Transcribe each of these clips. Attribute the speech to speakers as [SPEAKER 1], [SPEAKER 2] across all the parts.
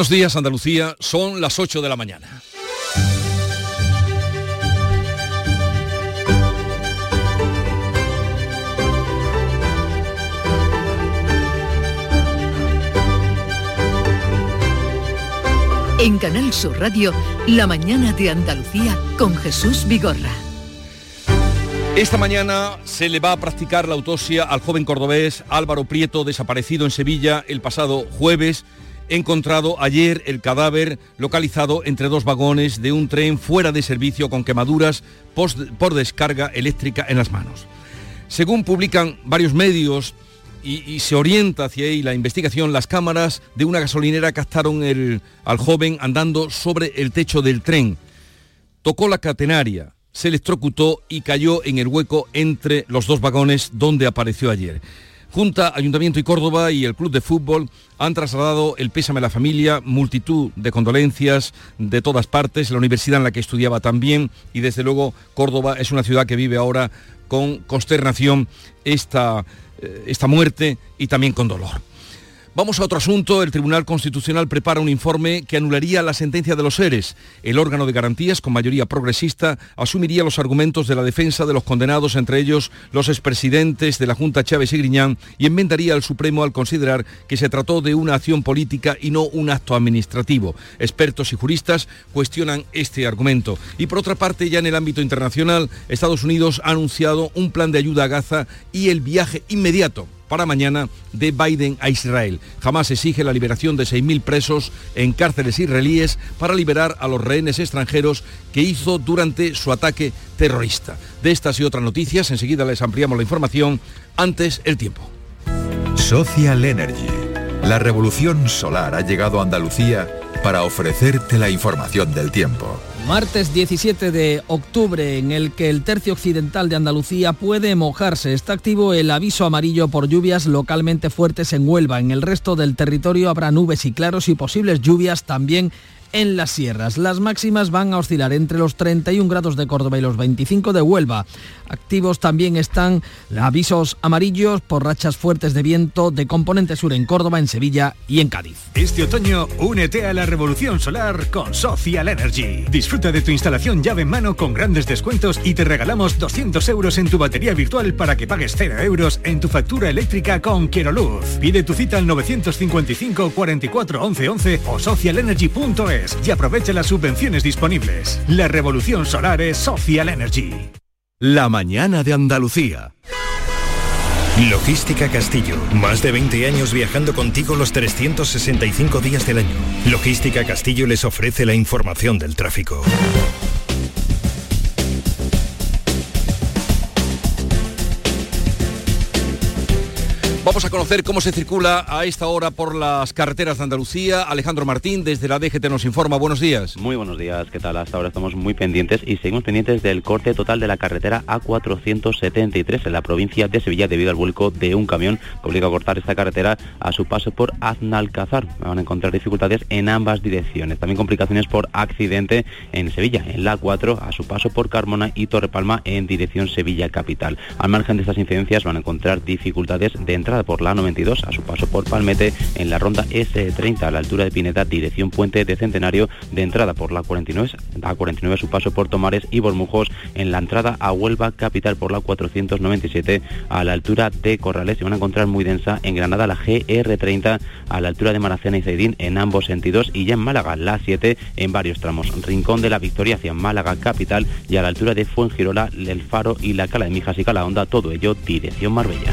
[SPEAKER 1] Buenos días Andalucía, son las 8 de la mañana.
[SPEAKER 2] En Canal Sur Radio, La mañana de Andalucía con Jesús Vigorra.
[SPEAKER 1] Esta mañana se le va a practicar la autopsia al joven cordobés Álvaro Prieto, desaparecido en Sevilla el pasado jueves encontrado ayer el cadáver localizado entre dos vagones de un tren fuera de servicio con quemaduras por descarga eléctrica en las manos. Según publican varios medios y, se orienta hacia ahí la investigación, las cámaras de una gasolinera captaron al joven andando sobre el techo del tren. Tocó la catenaria, se electrocutó y cayó en el hueco entre los dos vagones donde apareció ayer. Junta, Ayuntamiento y Córdoba y el Club de Fútbol han trasladado el pésame a la familia, multitud de condolencias de todas partes, la universidad en la que estudiaba también y desde luego Córdoba es una ciudad que vive ahora con consternación esta, eh, esta muerte y también con dolor. Vamos a otro asunto. El Tribunal Constitucional prepara un informe que anularía la sentencia de los seres. El órgano de garantías, con mayoría progresista, asumiría los argumentos de la defensa de los condenados, entre ellos los expresidentes de la Junta Chávez y Griñán, y enmendaría al Supremo al considerar que se trató de una acción política y no un acto administrativo. Expertos y juristas cuestionan este argumento. Y por otra parte, ya en el ámbito internacional, Estados Unidos ha anunciado un plan de ayuda a Gaza y el viaje inmediato para mañana de Biden a Israel. Jamás exige la liberación de 6.000 presos en cárceles israelíes para liberar a los rehenes extranjeros que hizo durante su ataque terrorista. De estas y otras noticias, enseguida les ampliamos la información. Antes, el tiempo.
[SPEAKER 3] Social Energy. La revolución solar ha llegado a Andalucía para ofrecerte la información del tiempo.
[SPEAKER 4] Martes 17 de octubre, en el que el tercio occidental de Andalucía puede mojarse. Está activo el aviso amarillo por lluvias localmente fuertes en Huelva. En el resto del territorio habrá nubes y claros y posibles lluvias también en las sierras. Las máximas van a oscilar entre los 31 grados de Córdoba y los 25 de Huelva. Activos también están avisos amarillos por rachas fuertes de viento de componente sur en Córdoba, en Sevilla y en Cádiz.
[SPEAKER 5] Este otoño únete a la revolución solar con Social Energy. Disfruta de tu instalación llave en mano con grandes descuentos y te regalamos 200 euros en tu batería virtual para que pagues 0 euros en tu factura eléctrica con Quiero Luz. Pide tu cita al 955 44 11 11 o socialenergy.es y aprovecha las subvenciones disponibles. La revolución solar es Social Energy.
[SPEAKER 6] La mañana de Andalucía. Logística Castillo. Más de 20 años viajando contigo los 365 días del año. Logística Castillo les ofrece la información del tráfico.
[SPEAKER 1] Vamos a conocer cómo se circula a esta hora por las carreteras de Andalucía. Alejandro Martín, desde la DGT nos informa. Buenos días.
[SPEAKER 7] Muy buenos días. ¿Qué tal? Hasta ahora estamos muy pendientes y seguimos pendientes del corte total de la carretera A473 en la provincia de Sevilla debido al vuelco de un camión que obliga a cortar esta carretera a su paso por Aznalcázar. Van a encontrar dificultades en ambas direcciones. También complicaciones por accidente en Sevilla, en la A4 a su paso por Carmona y Torrepalma en dirección Sevilla Capital. Al margen de estas incidencias van a encontrar dificultades de entrada por la 92 a su paso por Palmete en la ronda S30 a la altura de Pineta, dirección Puente de Centenario, de entrada por la 49 a 49 a su paso por Tomares y Bormujos en la entrada a Huelva capital por la 497 a la altura de Corrales y van a encontrar muy densa en Granada la GR30 a la altura de Maracena y Zaidín en ambos sentidos y ya en Málaga la 7 en varios tramos. Rincón de la Victoria hacia Málaga capital y a la altura de Fuengirola, El Faro y la Cala de Mijas y Calahonda, todo ello dirección Marbella.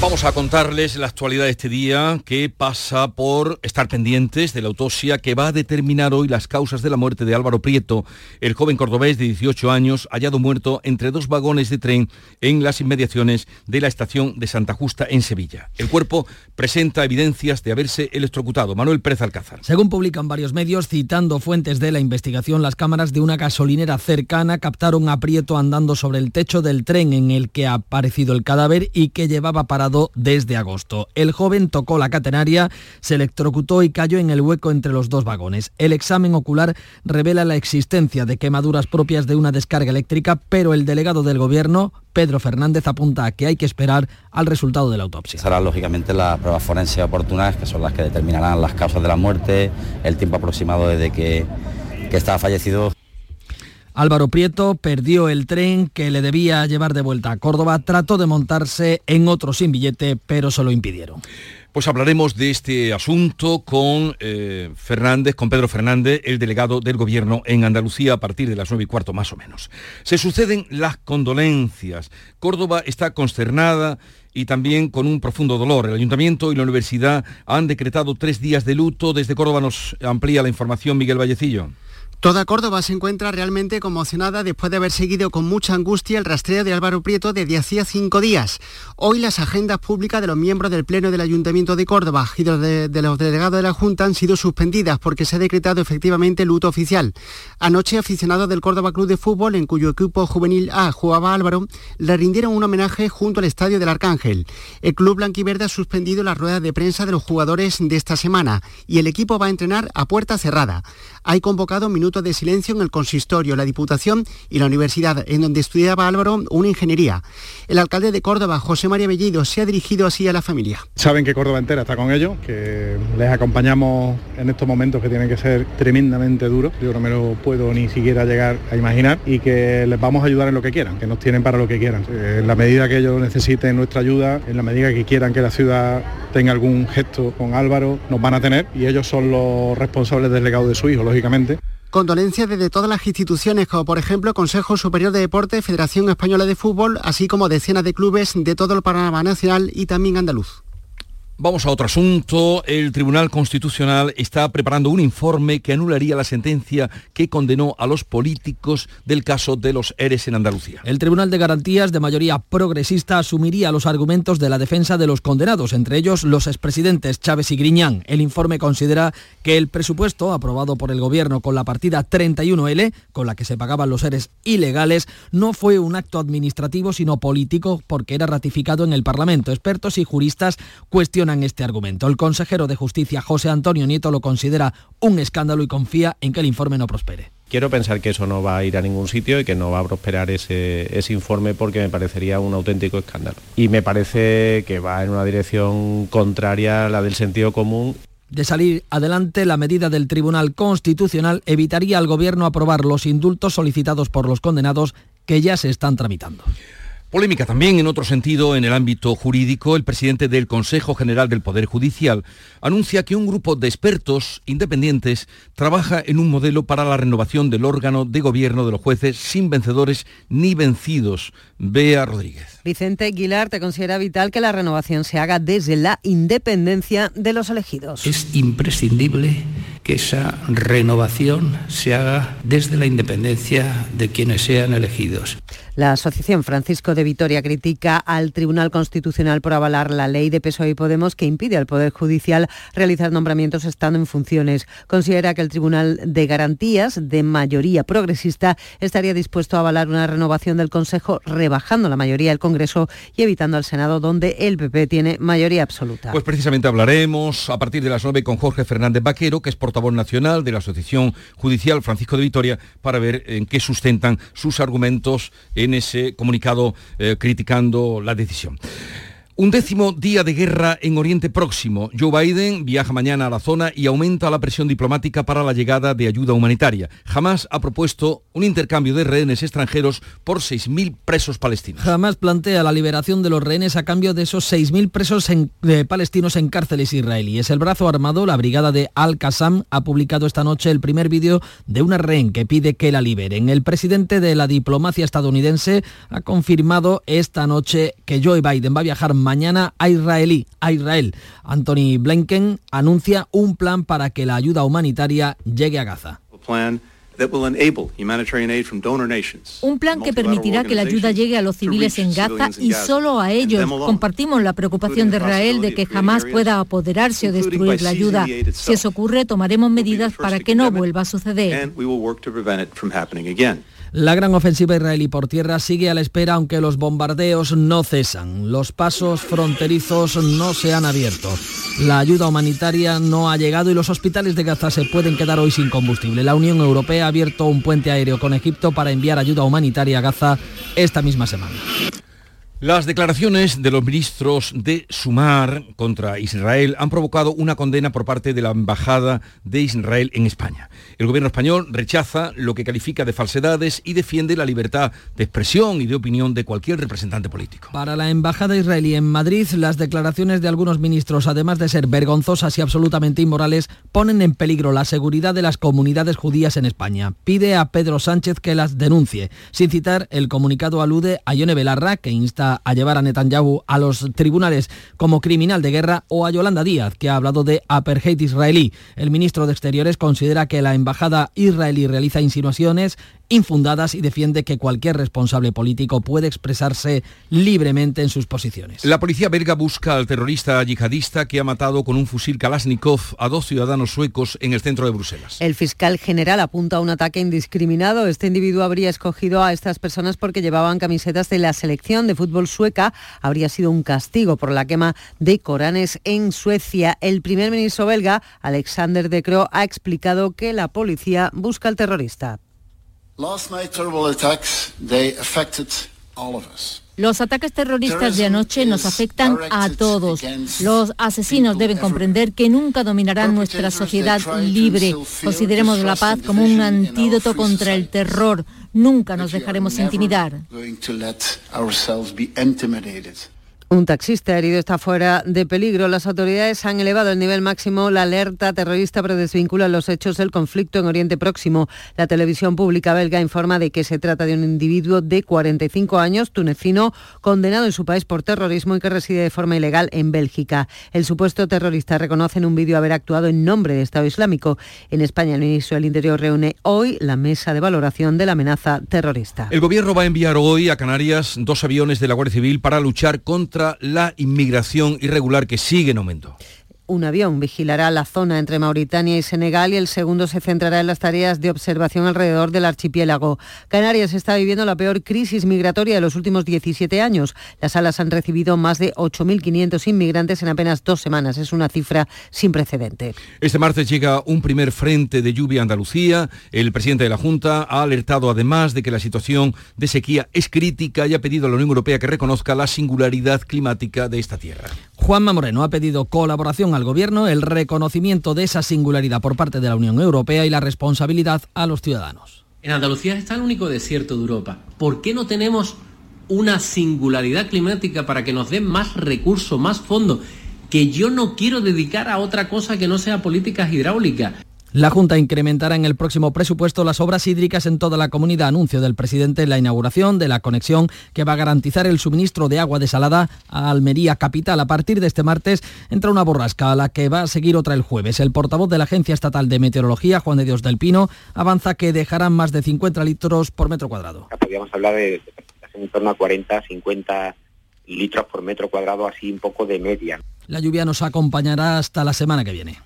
[SPEAKER 1] Vamos a contarles la actualidad de este día que pasa por estar pendientes de la autopsia que va a determinar hoy las causas de la muerte de Álvaro Prieto, el joven cordobés de 18 años hallado muerto entre dos vagones de tren en las inmediaciones de la estación de Santa Justa en Sevilla. El cuerpo presenta evidencias de haberse electrocutado. Manuel Pérez Alcázar.
[SPEAKER 4] Según publican varios medios, citando fuentes de la investigación, las cámaras de una gasolinera cercana captaron a Prieto andando sobre el techo del tren en el que ha aparecido el cadáver y que llevaba parado desde agosto. El joven tocó la catenaria, se electrocutó y cayó en el hueco entre los dos vagones. El examen ocular revela la existencia de quemaduras propias de una descarga eléctrica, pero el delegado del gobierno, Pedro Fernández apunta a que hay que esperar al resultado de la autopsia.
[SPEAKER 8] Serán lógicamente las pruebas forenses oportunas, que son las que determinarán las causas de la muerte, el tiempo aproximado desde que, que estaba fallecido.
[SPEAKER 4] Álvaro Prieto perdió el tren que le debía llevar de vuelta a Córdoba, trató de montarse en otro sin billete, pero se lo impidieron.
[SPEAKER 1] Pues hablaremos de este asunto con eh, Fernández, con Pedro Fernández, el delegado del gobierno en Andalucía a partir de las nueve y cuarto más o menos. Se suceden las condolencias. Córdoba está consternada y también con un profundo dolor. El ayuntamiento y la universidad han decretado tres días de luto. Desde Córdoba nos amplía la información Miguel Vallecillo.
[SPEAKER 9] Toda Córdoba se encuentra realmente conmocionada después de haber seguido con mucha angustia el rastreo de Álvaro Prieto desde hacía cinco días. Hoy las agendas públicas de los miembros del Pleno del Ayuntamiento de Córdoba y de, de los delegados de la Junta han sido suspendidas porque se ha decretado efectivamente luto oficial. Anoche aficionados del Córdoba Club de Fútbol, en cuyo equipo juvenil A jugaba Álvaro, le rindieron un homenaje junto al Estadio del Arcángel. El club blanquiverde ha suspendido las ruedas de prensa de los jugadores de esta semana y el equipo va a entrenar a puerta cerrada. Hay convocado minutos de silencio en el consistorio, la Diputación y la universidad, en donde estudiaba Álvaro una ingeniería. El alcalde de Córdoba, José María Bellido, se ha dirigido así a la familia.
[SPEAKER 10] Saben que Córdoba entera está con ellos, que les acompañamos en estos momentos que tienen que ser tremendamente duros. Yo no me lo puedo ni siquiera llegar a imaginar y que les vamos a ayudar en lo que quieran, que nos tienen para lo que quieran. En la medida que ellos necesiten nuestra ayuda, en la medida que quieran que la ciudad tenga algún gesto con Álvaro, nos van a tener y ellos son los responsables del legado de su hijo, lógicamente.
[SPEAKER 9] Condolencias desde todas las instituciones, como por ejemplo Consejo Superior de Deporte, Federación Española de Fútbol, así como decenas de clubes de todo el panorama nacional y también andaluz.
[SPEAKER 1] Vamos a otro asunto. El Tribunal Constitucional está preparando un informe que anularía la sentencia que condenó a los políticos del caso de los ERES en Andalucía.
[SPEAKER 4] El Tribunal de Garantías de mayoría progresista asumiría los argumentos de la defensa de los condenados, entre ellos los expresidentes Chávez y Griñán. El informe considera que el presupuesto aprobado por el Gobierno con la partida 31L, con la que se pagaban los ERES ilegales, no fue un acto administrativo sino político porque era ratificado en el Parlamento. Expertos y juristas cuestionan este argumento. El consejero de Justicia, José Antonio Nieto, lo considera un escándalo y confía en que el informe no prospere.
[SPEAKER 11] Quiero pensar que eso no va a ir a ningún sitio y que no va a prosperar ese, ese, informe porque me parecería un auténtico escándalo. Y me parece que va en una dirección contraria a la del sentido común.
[SPEAKER 4] De salir adelante, la medida del Tribunal Constitucional evitaría al Gobierno aprobar los indultos solicitados por los condenados que ya se están tramitando.
[SPEAKER 1] Polémica también en otro sentido en el ámbito jurídico. El presidente del Consejo General del Poder Judicial anuncia que un grupo de expertos independientes trabaja en un modelo para la renovación del órgano de gobierno de los jueces sin vencedores ni vencidos. Bea Rodríguez.
[SPEAKER 12] Vicente Aguilar te considera vital que la renovación se haga desde la independencia de los elegidos.
[SPEAKER 13] Es imprescindible que esa renovación se haga desde la independencia de quienes sean elegidos.
[SPEAKER 12] La Asociación Francisco de Vitoria critica al Tribunal Constitucional por avalar la ley de PSOE y Podemos que impide al Poder Judicial realizar nombramientos estando en funciones. Considera que el Tribunal de Garantías, de mayoría progresista, estaría dispuesto a avalar una renovación del Consejo rebajando la mayoría del Congreso y evitando al Senado, donde el PP tiene mayoría absoluta.
[SPEAKER 1] Pues precisamente hablaremos a partir de las 9 con Jorge Fernández Vaquero, que es portavoz nacional de la Asociación Judicial Francisco de Vitoria, para ver en qué sustentan sus argumentos en ese comunicado eh, criticando la decisión. Un décimo día de guerra en Oriente Próximo. Joe Biden viaja mañana a la zona y aumenta la presión diplomática para la llegada de ayuda humanitaria. Jamás ha propuesto un intercambio de rehenes extranjeros por 6.000 presos palestinos.
[SPEAKER 4] Jamás plantea la liberación de los rehenes a cambio de esos 6.000 presos palestinos en cárceles israelíes. El brazo armado, la brigada de Al-Qassam, ha publicado esta noche el primer vídeo de una rehén que pide que la liberen. El presidente de la diplomacia estadounidense ha confirmado esta noche que Joe Biden va a viajar mañana a israelí, a Israel. Anthony Blinken anuncia un plan para que la ayuda humanitaria llegue a Gaza.
[SPEAKER 14] Un plan que permitirá que la ayuda llegue a los civiles en Gaza y solo a ellos. Compartimos la preocupación de Israel de que jamás pueda apoderarse o destruir la ayuda. Si eso ocurre, tomaremos medidas para que no vuelva a suceder.
[SPEAKER 4] La gran ofensiva israelí por tierra sigue a la espera aunque los bombardeos no cesan. Los pasos fronterizos no se han abierto. La ayuda humanitaria no ha llegado y los hospitales de Gaza se pueden quedar hoy sin combustible. La Unión Europea ha abierto un puente aéreo con Egipto para enviar ayuda humanitaria a Gaza esta misma semana.
[SPEAKER 1] Las declaraciones de los ministros de Sumar contra Israel han provocado una condena por parte de la Embajada de Israel en España. El gobierno español rechaza lo que califica de falsedades y defiende la libertad de expresión y de opinión de cualquier representante político.
[SPEAKER 4] Para la Embajada israelí en Madrid, las declaraciones de algunos ministros, además de ser vergonzosas y absolutamente inmorales, ponen en peligro la seguridad de las comunidades judías en España. Pide a Pedro Sánchez que las denuncie. Sin citar, el comunicado alude a Yone Belarra, que insta a llevar a Netanyahu a los tribunales como criminal de guerra o a Yolanda Díaz, que ha hablado de apartheid israelí. El ministro de Exteriores considera que la embajada israelí realiza insinuaciones infundadas y defiende que cualquier responsable político puede expresarse libremente en sus posiciones.
[SPEAKER 1] La policía belga busca al terrorista yihadista que ha matado con un fusil Kalashnikov a dos ciudadanos suecos en el centro de Bruselas.
[SPEAKER 12] El fiscal general apunta a un ataque indiscriminado. Este individuo habría escogido a estas personas porque llevaban camisetas de la selección de fútbol sueca. Habría sido un castigo por la quema de Coranes en Suecia. El primer ministro belga, Alexander De Croo, ha explicado que la policía busca al terrorista.
[SPEAKER 14] Los ataques terroristas de anoche nos afectan a todos. Los asesinos deben comprender que nunca dominarán nuestra sociedad libre. Consideremos la paz como un antídoto contra el terror. Nunca nos dejaremos intimidar.
[SPEAKER 12] Un taxista herido está fuera de peligro. Las autoridades han elevado el nivel máximo la alerta terrorista, pero desvinculan los hechos del conflicto en Oriente Próximo. La televisión pública belga informa de que se trata de un individuo de 45 años, tunecino, condenado en su país por terrorismo y que reside de forma ilegal en Bélgica. El supuesto terrorista reconoce en un vídeo haber actuado en nombre de Estado Islámico. En España, el ministro del Interior reúne hoy la mesa de valoración de la amenaza terrorista.
[SPEAKER 1] El gobierno va a enviar hoy a Canarias dos aviones de la Guardia Civil para luchar contra la inmigración irregular que sigue en aumento.
[SPEAKER 12] Un avión vigilará la zona entre Mauritania y Senegal y el segundo se centrará en las tareas de observación alrededor del archipiélago. Canarias está viviendo la peor crisis migratoria de los últimos 17 años. Las alas han recibido más de 8.500 inmigrantes en apenas dos semanas. Es una cifra sin precedente.
[SPEAKER 1] Este martes llega un primer frente de lluvia a Andalucía. El presidente de la Junta ha alertado además de que la situación de sequía es crítica y ha pedido a la Unión Europea que reconozca la singularidad climática de esta tierra.
[SPEAKER 4] Juanma Moreno ha pedido colaboración al Gobierno, el reconocimiento de esa singularidad por parte de la Unión Europea y la responsabilidad a los ciudadanos.
[SPEAKER 15] En Andalucía está el único desierto de Europa. ¿Por qué no tenemos una singularidad climática para que nos den más recursos, más fondos? que yo no quiero dedicar a otra cosa que no sea políticas hidráulicas.
[SPEAKER 4] La Junta incrementará en el próximo presupuesto las obras hídricas en toda la comunidad. Anuncio del presidente la inauguración de la conexión que va a garantizar el suministro de agua desalada a Almería Capital. A partir de este martes entra una borrasca a la que va a seguir otra el jueves. El portavoz de la Agencia Estatal de Meteorología, Juan de Dios del Pino, avanza que dejarán más de 50 litros por metro cuadrado.
[SPEAKER 16] Podríamos hablar de en torno a 40, 50 litros por metro cuadrado, así un poco de media.
[SPEAKER 4] La lluvia nos acompañará hasta la semana que viene.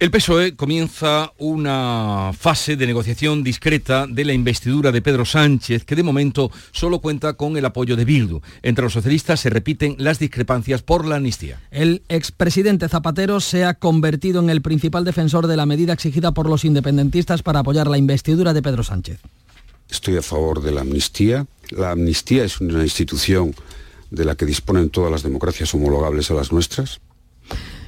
[SPEAKER 1] El PSOE comienza una fase de negociación discreta de la investidura de Pedro Sánchez, que de momento solo cuenta con el apoyo de Bildu. Entre los socialistas se repiten las discrepancias por la amnistía.
[SPEAKER 4] El expresidente Zapatero se ha convertido en el principal defensor de la medida exigida por los independentistas para apoyar la investidura de Pedro Sánchez.
[SPEAKER 17] Estoy a favor de la amnistía. La amnistía es una institución de la que disponen todas las democracias homologables a las nuestras.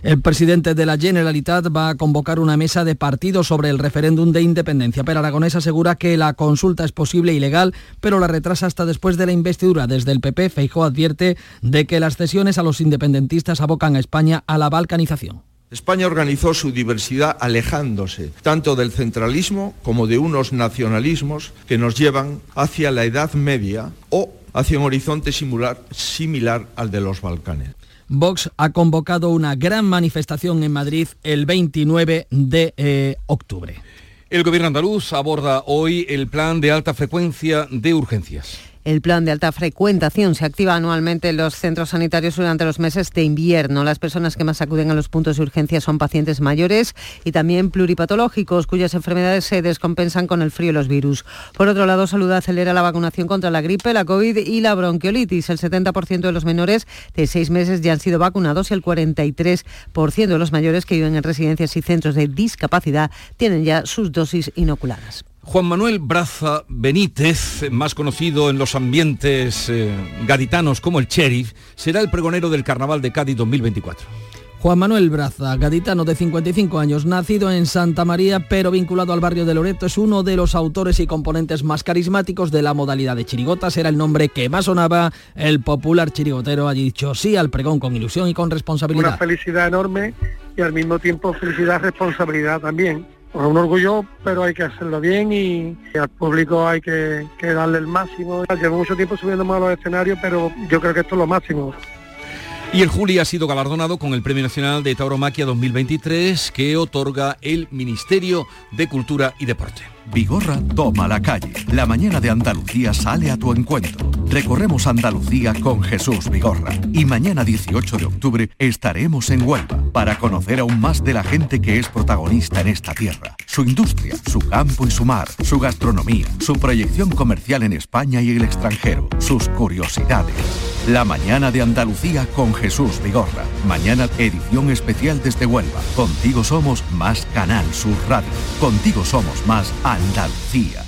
[SPEAKER 4] El presidente de la Generalitat va a convocar una mesa de partidos sobre el referéndum de independencia. Pero Aragonés asegura que la consulta es posible y legal, pero la retrasa hasta después de la investidura. Desde el PP, Feijó advierte de que las cesiones a los independentistas abocan a España a la balcanización.
[SPEAKER 18] España organizó su diversidad alejándose tanto del centralismo como de unos nacionalismos que nos llevan hacia la Edad Media o hacia un horizonte similar, similar al de los Balcanes.
[SPEAKER 4] Vox ha convocado una gran manifestación en Madrid el 29 de eh, octubre.
[SPEAKER 1] El gobierno andaluz aborda hoy el plan de alta frecuencia de urgencias.
[SPEAKER 12] El plan de alta frecuentación se activa anualmente en los centros sanitarios durante los meses de invierno. Las personas que más acuden a los puntos de urgencia son pacientes mayores y también pluripatológicos, cuyas enfermedades se descompensan con el frío y los virus. Por otro lado, Salud acelera la vacunación contra la gripe, la COVID y la bronquiolitis. El 70% de los menores de seis meses ya han sido vacunados y el 43% de los mayores que viven en residencias y centros de discapacidad tienen ya sus dosis inoculadas.
[SPEAKER 1] Juan Manuel Braza Benítez, más conocido en los ambientes eh, gaditanos como el sheriff, será el pregonero del Carnaval de Cádiz 2024.
[SPEAKER 4] Juan Manuel Braza, gaditano de 55 años, nacido en Santa María pero vinculado al barrio de Loreto, es uno de los autores y componentes más carismáticos de la modalidad de chirigotas. Era el nombre que más sonaba. El popular chirigotero ha dicho sí al pregón con ilusión y con responsabilidad.
[SPEAKER 19] Una felicidad enorme y al mismo tiempo felicidad, responsabilidad también pues un orgullo, pero hay que hacerlo bien y, al público hay que, darle el máximo. Llevo mucho tiempo subiendo a los escenarios, pero yo creo que esto es lo máximo.
[SPEAKER 1] Y el Juli ha sido galardonado con el Premio Nacional de Tauromaquia 2023 que otorga el Ministerio de Cultura y Deporte.
[SPEAKER 20] Vigorra toma la calle. La mañana de Andalucía sale a tu encuentro. Recorremos Andalucía con Jesús Vigorra. Y mañana 18 de octubre estaremos en Huelva para conocer aún más de la gente que es protagonista en esta tierra. Su industria, su campo y su mar, su gastronomía, su proyección comercial en España y el extranjero, sus curiosidades. La mañana de Andalucía con Jesús Vigorra. Mañana edición especial desde Huelva. Contigo somos más Canal Sur Radio. Contigo somos más Andalucía.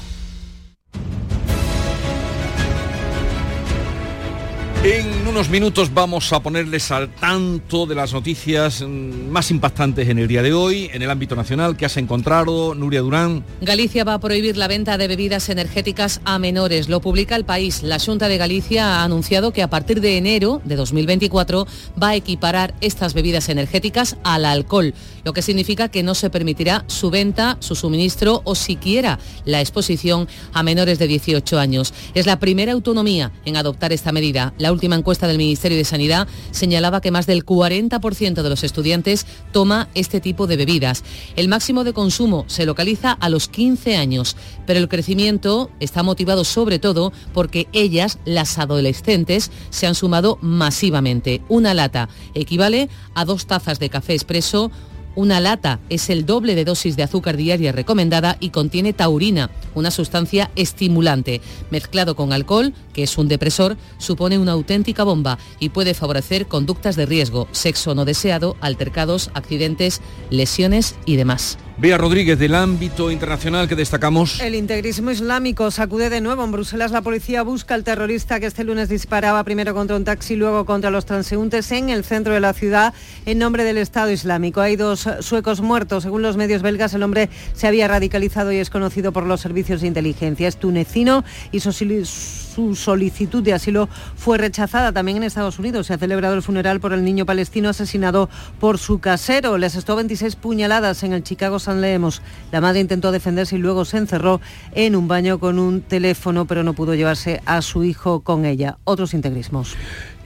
[SPEAKER 1] En unos minutos vamos a ponerles al tanto de las noticias mm, más impactantes en el día de hoy, en el ámbito nacional. que has encontrado, Nuria Durán?
[SPEAKER 21] Galicia va a prohibir la venta de bebidas energéticas a menores. Lo publica el país. La Junta de Galicia ha anunciado que a partir de enero de 2024 va a equiparar estas bebidas energéticas al alcohol, lo que significa que no se permitirá su venta, su suministro o siquiera la exposición a menores de 18 años. Es la primera autonomía en adoptar esta medida. Última encuesta del Ministerio de Sanidad señalaba que más del 40% de los estudiantes toma este tipo de bebidas. El máximo de consumo se localiza a los 15 años, pero el crecimiento está motivado sobre todo porque ellas, las adolescentes, se han sumado masivamente. Una lata equivale a dos tazas de café expreso una lata es el doble de dosis de azúcar diaria recomendada y contiene taurina, una sustancia estimulante. Mezclado con alcohol, que es un depresor, supone una auténtica bomba y puede favorecer conductas de riesgo, sexo no deseado, altercados, accidentes, lesiones y demás.
[SPEAKER 1] Bea Rodríguez, del ámbito internacional que destacamos.
[SPEAKER 12] El integrismo islámico sacude de nuevo. En Bruselas la policía busca al terrorista que este lunes disparaba primero contra un taxi luego contra los transeúntes en el centro de la ciudad en nombre del Estado Islámico. Hay dos suecos muertos. Según los medios belgas, el hombre se había radicalizado y es conocido por los servicios de inteligencia. Es tunecino y su solicitud de asilo fue rechazada también en Estados Unidos. Se ha celebrado el funeral por el niño palestino asesinado por su casero. Le asestó 26 puñaladas en el Chicago San Leemos. La madre intentó defenderse y luego se encerró en un baño con un teléfono, pero no pudo llevarse a su hijo con ella. Otros integrismos.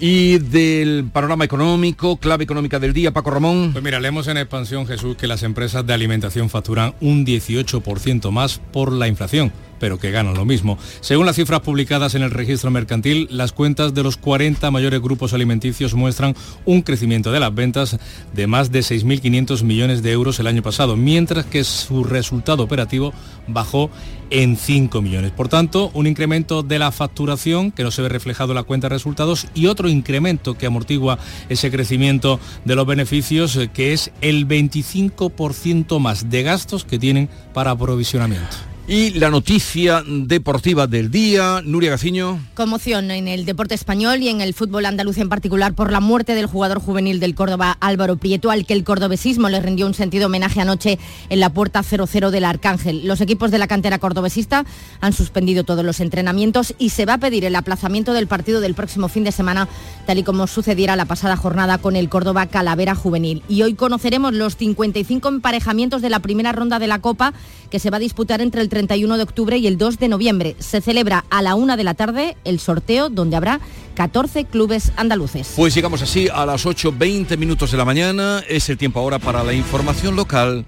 [SPEAKER 1] Y del panorama económico, clave económica del día, Paco Ramón.
[SPEAKER 22] Pues mira, leemos en expansión, Jesús, que las empresas de alimentación facturan un 18% más por la inflación pero que ganan lo mismo. Según las cifras publicadas en el registro mercantil, las cuentas de los 40 mayores grupos alimenticios muestran un crecimiento de las ventas de más de 6.500 millones de euros el año pasado, mientras que su resultado operativo bajó en 5 millones. Por tanto, un incremento de la facturación que no se ve reflejado en la cuenta de resultados y otro incremento que amortigua ese crecimiento de los beneficios, eh, que es el 25% más de gastos que tienen para aprovisionamiento.
[SPEAKER 1] Y la noticia deportiva del día, Nuria Gaciño.
[SPEAKER 23] Conmoción en el deporte español y en el fútbol andaluz en particular por la muerte del jugador juvenil del Córdoba Álvaro Prieto, al que el cordobesismo le rindió un sentido homenaje anoche en la puerta 0-0 del Arcángel. Los equipos de la cantera cordobesista han suspendido todos los entrenamientos y se va a pedir el aplazamiento del partido del próximo fin de semana, tal y como sucediera la pasada jornada con el Córdoba Calavera Juvenil. Y hoy conoceremos los 55 emparejamientos de la primera ronda de la Copa
[SPEAKER 24] que se va a disputar entre el 31 de octubre y el 2 de noviembre. Se celebra a la una de la tarde el sorteo donde habrá 14 clubes andaluces.
[SPEAKER 1] Pues llegamos así a las 8.20 minutos de la mañana. Es el tiempo ahora para la información local.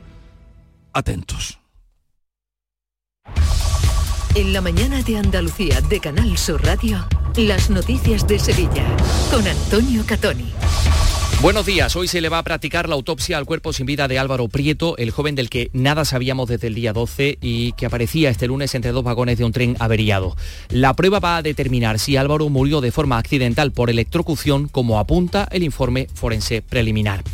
[SPEAKER 1] Atentos.
[SPEAKER 2] En la mañana de Andalucía de Canal Sur Radio, las noticias de Sevilla con Antonio Catoni.
[SPEAKER 25] Buenos días, hoy se le va a practicar la autopsia al cuerpo sin vida de Álvaro Prieto, el joven del que nada sabíamos desde el día 12 y que aparecía este lunes entre dos vagones de un tren averiado. La prueba va a determinar si Álvaro murió de forma accidental por electrocución, como apunta el informe forense preliminar.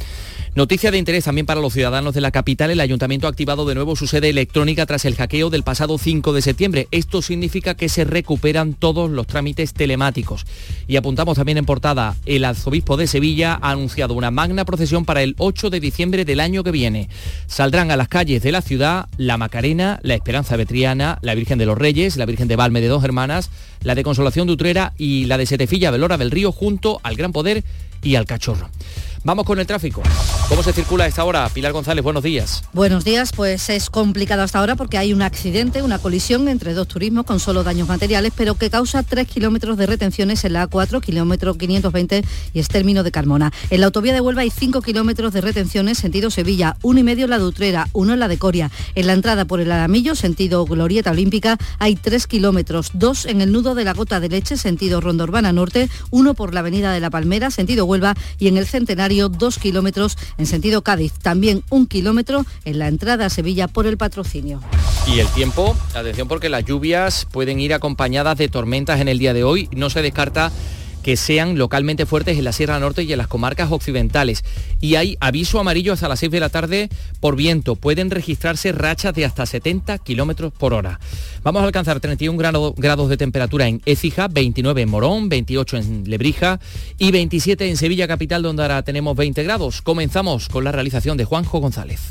[SPEAKER 25] Noticia de interés también para los ciudadanos de la capital, el ayuntamiento ha activado de nuevo su sede electrónica tras el hackeo del pasado 5 de septiembre. Esto significa que se recuperan todos los trámites telemáticos. Y apuntamos también en portada, el arzobispo de Sevilla ha anunciado una magna procesión para el 8 de diciembre del año que viene. Saldrán a las calles de la ciudad la Macarena, la Esperanza Betriana, la Virgen de los Reyes, la Virgen de Valme de Dos Hermanas, la de Consolación de Utrera y la de Setefilla Velora del Río junto al Gran Poder y al Cachorro. Vamos con el tráfico. ¿Cómo se circula a esta hora? Pilar González, buenos días.
[SPEAKER 24] Buenos días, pues es complicado hasta ahora porque hay un accidente, una colisión entre dos turismos con solo daños materiales, pero que causa tres kilómetros de retenciones en la A4, kilómetro 520 y es término de Carmona. En la autovía de Huelva hay cinco kilómetros de retenciones, sentido Sevilla, uno y medio en la de Utrera, uno en la de Coria. En la entrada por el Aramillo, sentido Glorieta Olímpica, hay tres kilómetros, dos en el nudo de la Gota de Leche, sentido Ronda Urbana Norte, uno por la avenida de la Palmera, sentido Huelva, y en el Centenario dos kilómetros en sentido Cádiz, también un kilómetro en la entrada a Sevilla por el patrocinio.
[SPEAKER 25] Y el tiempo, atención porque las lluvias pueden ir acompañadas de tormentas en el día de hoy, no se descarta que sean localmente fuertes en la Sierra Norte y en las comarcas occidentales. Y hay aviso amarillo hasta las 6 de la tarde por viento. Pueden registrarse rachas de hasta 70 kilómetros por hora. Vamos a alcanzar 31 grados de temperatura en Écija, 29 en Morón, 28 en Lebrija y 27 en Sevilla Capital, donde ahora tenemos 20 grados. Comenzamos con la realización de Juanjo González.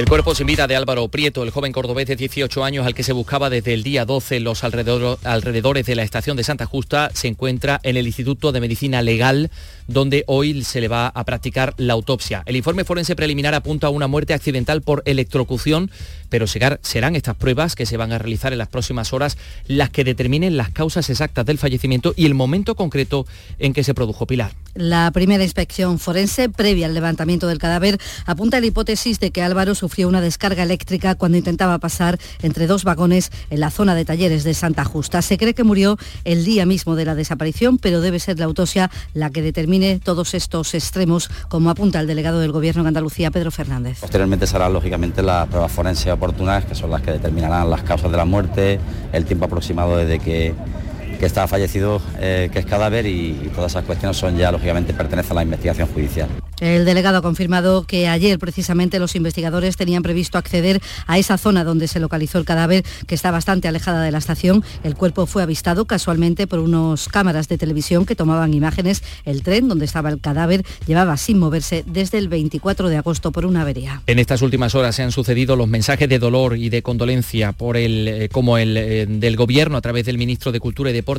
[SPEAKER 25] El cuerpo sin vida de Álvaro Prieto, el joven cordobés de 18 años al que se buscaba desde el día 12 en los alrededores de la estación de Santa Justa, se encuentra en el Instituto de Medicina Legal, donde hoy se le va a practicar la autopsia. El informe forense preliminar apunta a una muerte accidental por electrocución, pero serán estas pruebas que se van a realizar en las próximas horas las que determinen las causas exactas del fallecimiento y el momento concreto en que se produjo Pilar.
[SPEAKER 24] La primera inspección forense, previa al levantamiento del cadáver, apunta a la hipótesis de que Álvaro sufrió una descarga eléctrica cuando intentaba pasar entre dos vagones en la zona de talleres de Santa Justa. Se cree que murió el día mismo de la desaparición, pero debe ser la autopsia la que determine todos estos extremos, como apunta el delegado del Gobierno de Andalucía, Pedro Fernández.
[SPEAKER 8] Posteriormente será lógicamente las pruebas forenses oportunas, que son las que determinarán las causas de la muerte, el tiempo aproximado desde que que está fallecido, eh, que es cadáver y, todas esas cuestiones son ya, lógicamente, pertenecen a la investigación judicial.
[SPEAKER 24] El delegado ha confirmado que ayer precisamente los investigadores tenían previsto acceder a esa zona donde se localizó el cadáver, que está bastante alejada de la estación. El cuerpo fue avistado casualmente por unos cámaras de televisión que tomaban imágenes. El tren donde estaba el cadáver llevaba sin moverse desde el 24 de agosto por una avería.
[SPEAKER 25] En estas últimas horas se han sucedido los mensajes de dolor y de condolencia por el, eh, como el eh, del gobierno a través del ministro de Cultura y Deportes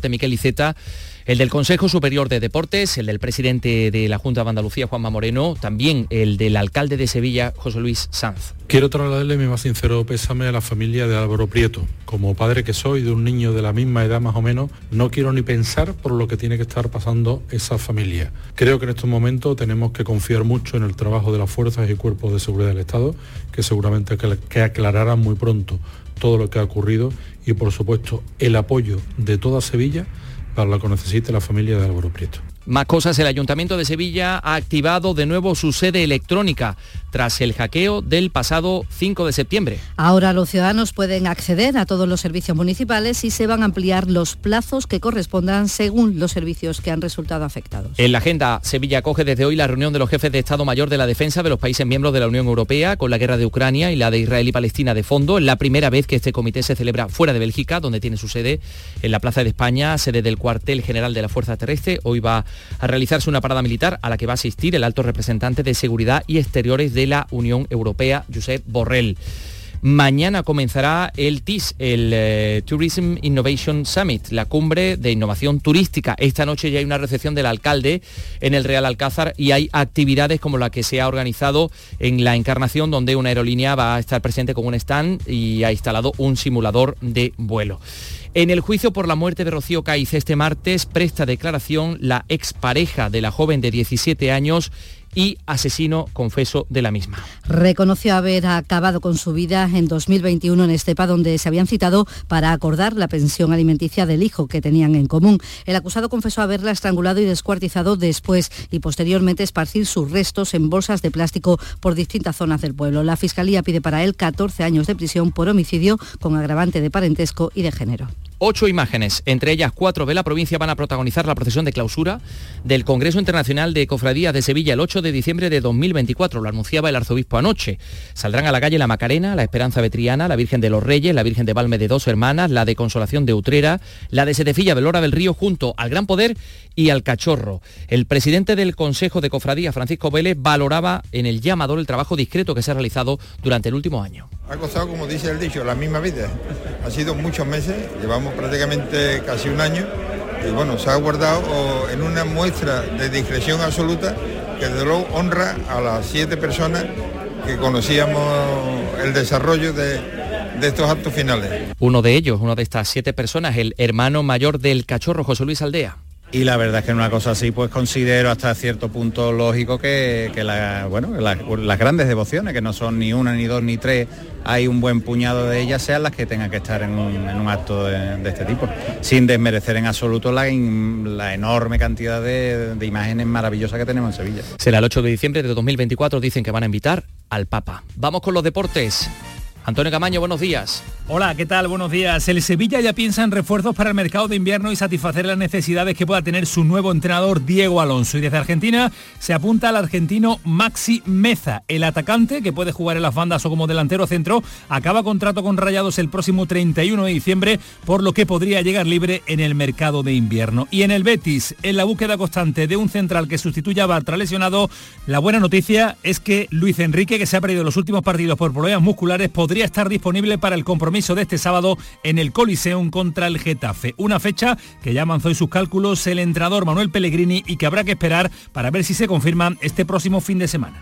[SPEAKER 25] El del Consejo Superior de Deportes, el del presidente de la Junta de Andalucía, Juanma Moreno, también el del alcalde de Sevilla, José Luis Sanz.
[SPEAKER 26] Quiero trasladarle mi más sincero pésame a la familia de Álvaro Prieto. Como padre que soy de un niño de la misma edad más o menos, no quiero ni pensar por lo que tiene que estar pasando esa familia. Creo que en estos momentos tenemos que confiar mucho en el trabajo de las fuerzas y cuerpos de seguridad del Estado, que seguramente que aclararán muy pronto todo lo que ha ocurrido y por supuesto el apoyo de toda Sevilla para lo que necesite la familia de Álvaro Prieto.
[SPEAKER 25] Más cosas, el Ayuntamiento de Sevilla ha activado de nuevo su sede electrónica tras el hackeo del pasado 5 de septiembre.
[SPEAKER 24] Ahora los ciudadanos pueden acceder a todos los servicios municipales y se van a ampliar los plazos que correspondan según los servicios que han resultado afectados.
[SPEAKER 25] En la agenda, Sevilla acoge desde hoy la reunión de los jefes de Estado Mayor de la Defensa de los países miembros de la Unión Europea con la guerra de Ucrania y la de Israel y Palestina de fondo. Es la primera vez que este comité se celebra fuera de Bélgica, donde tiene su sede en la Plaza de España, sede del cuartel general de la Fuerza Terrestre. Hoy va a realizarse una parada militar a la que va a asistir el alto representante de Seguridad y Exteriores de la Unión Europea, Josep Borrell. Mañana comenzará el TIS, el eh, Tourism Innovation Summit, la cumbre de innovación turística. Esta noche ya hay una recepción del alcalde en el Real Alcázar y hay actividades como la que se ha organizado en la Encarnación, donde una aerolínea va a estar presente con un stand y ha instalado un simulador de vuelo. En el juicio por la muerte de Rocío Caiz este martes presta declaración la expareja de la joven de 17 años y asesino confeso de la misma.
[SPEAKER 24] Reconoció haber acabado con su vida en 2021 en Estepa, donde se habían citado para acordar la pensión alimenticia del hijo que tenían en común. El acusado confesó haberla estrangulado y descuartizado después y posteriormente esparcir sus restos en bolsas de plástico por distintas zonas del pueblo. La Fiscalía pide para él 14 años de prisión por homicidio con agravante de parentesco y de género.
[SPEAKER 25] Ocho imágenes, entre ellas cuatro de la provincia, van a protagonizar la procesión de clausura del Congreso Internacional de Cofradías de Sevilla el 8 de diciembre de 2024. Lo anunciaba el arzobispo anoche. Saldrán a la calle la Macarena, la Esperanza Vetriana, la Virgen de los Reyes, la Virgen de Valme de Dos Hermanas, la de Consolación de Utrera, la de Setefilla de Lora del Río, junto al Gran Poder y al Cachorro. El presidente del Consejo de Cofradías, Francisco Vélez, valoraba en el llamador el trabajo discreto que se ha realizado durante el último año.
[SPEAKER 27] Ha costado, como dice el dicho, la misma vida. Ha sido muchos meses, llevamos prácticamente casi un año y bueno, se ha guardado en una muestra de discreción absoluta que de luego honra a las siete personas que conocíamos el desarrollo de, de estos actos finales.
[SPEAKER 25] Uno de ellos, una de estas siete personas, el hermano mayor del cachorro, José Luis Aldea.
[SPEAKER 28] Y la verdad es que en una cosa así, pues considero hasta cierto punto lógico que, bueno, las grandes devociones, que no son ni una, ni dos, ni tres, hay un buen puñado de ellas, sean las que tengan que estar en un, acto de, este tipo, sin desmerecer en absoluto la, la enorme cantidad de, de imágenes maravillosas que tenemos en Sevilla.
[SPEAKER 25] Será el 8 de diciembre de 2024, dicen que van a invitar al Papa. Vamos con los deportes. Antonio Camaño, buenos días.
[SPEAKER 29] Hola, ¿qué tal? Buenos días. El Sevilla ya piensa en refuerzos para el mercado de invierno y satisfacer las necesidades que pueda tener su nuevo entrenador Diego Alonso. Y desde Argentina se apunta al argentino Maxi Meza. El atacante, que puede jugar en las bandas o como delantero centro, acaba contrato con Rayados el próximo 31 de diciembre, por lo que podría llegar libre en el mercado de invierno. Y en el Betis, en la búsqueda constante de un central que sustituya a Bartra lesionado, la buena noticia es que Luis Enrique, que se ha perdido los últimos partidos por problemas musculares, podría estar disponible para el compromiso de este sábado en el Coliseum contra el Getafe. Una fecha que ya avanzó en sus cálculos el entrenador Manuel Pellegrini y que habrá que esperar para ver si se confirma este próximo fin de semana.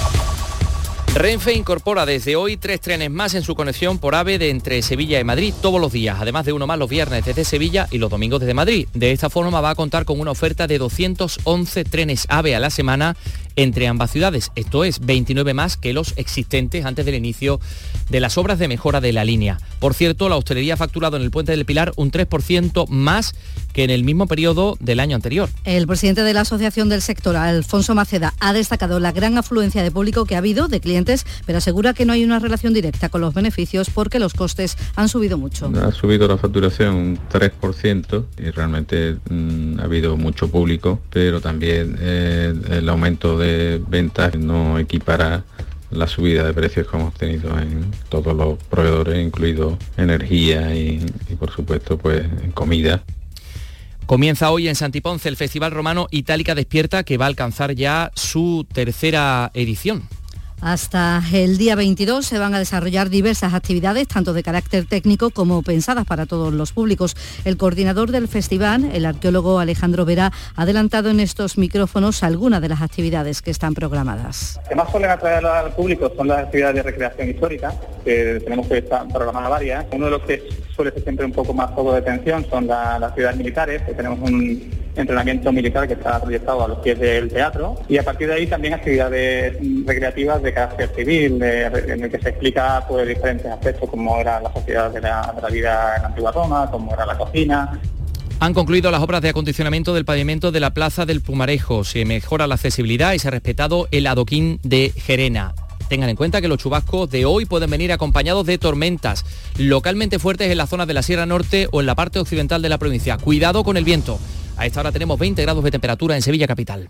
[SPEAKER 25] Renfe incorpora desde hoy tres trenes más en su conexión por AVE de entre Sevilla y Madrid todos los días, además de uno más los viernes desde Sevilla y los domingos desde Madrid. De esta forma va a contar con una oferta de 211 trenes AVE a la semana entre ambas ciudades. Esto es 29 más que los existentes antes del inicio de las obras de mejora de la línea. Por cierto, la hostelería ha facturado en el Puente del Pilar un 3% más que en el mismo periodo del año anterior.
[SPEAKER 24] El presidente de la Asociación del Sector, Alfonso Maceda, ha destacado la gran afluencia de público que ha habido de clientes, pero asegura que no hay una relación directa con los beneficios porque los costes han subido mucho.
[SPEAKER 30] Ha subido la facturación un 3% y realmente mm, ha habido mucho público, pero también eh, el aumento de ventas no equipara la subida de precios que hemos tenido en todos los proveedores, incluido energía y, por supuesto pues comida.
[SPEAKER 25] Comienza hoy en Santiponce el Festival Romano Itálica Despierta que va a alcanzar ya su tercera edición.
[SPEAKER 24] Hasta el día 22 se van a desarrollar diversas actividades, tanto de carácter técnico como pensadas para todos los públicos. El coordinador del festival, el arqueólogo Alejandro Vera, ha adelantado en estos micrófonos algunas de las actividades que están programadas.
[SPEAKER 31] Que más suelen atraer al público son las actividades de recreación histórica, tenemos que estar programadas varias. Uno de los que suele ser siempre un poco más foco de atención son las actividades militares, que tenemos un entrenamiento militar que está proyectado a los pies del teatro y a partir de ahí también actividades recreativas de carácter civil, en el que se explica pues, diferentes aspectos como era la sociedad de la, de la vida en la antigua Roma, como era la cocina,
[SPEAKER 25] han concluido las obras de acondicionamiento del pavimento de la Plaza del Pumarejo. Se mejora la accesibilidad y se ha respetado el adoquín de Gerena. Tengan en cuenta que los chubascos de hoy pueden venir acompañados de tormentas localmente fuertes en la zona de la Sierra Norte o en la parte occidental de la provincia. Cuidado con el viento. A esta hora tenemos 20 grados de temperatura en Sevilla capital.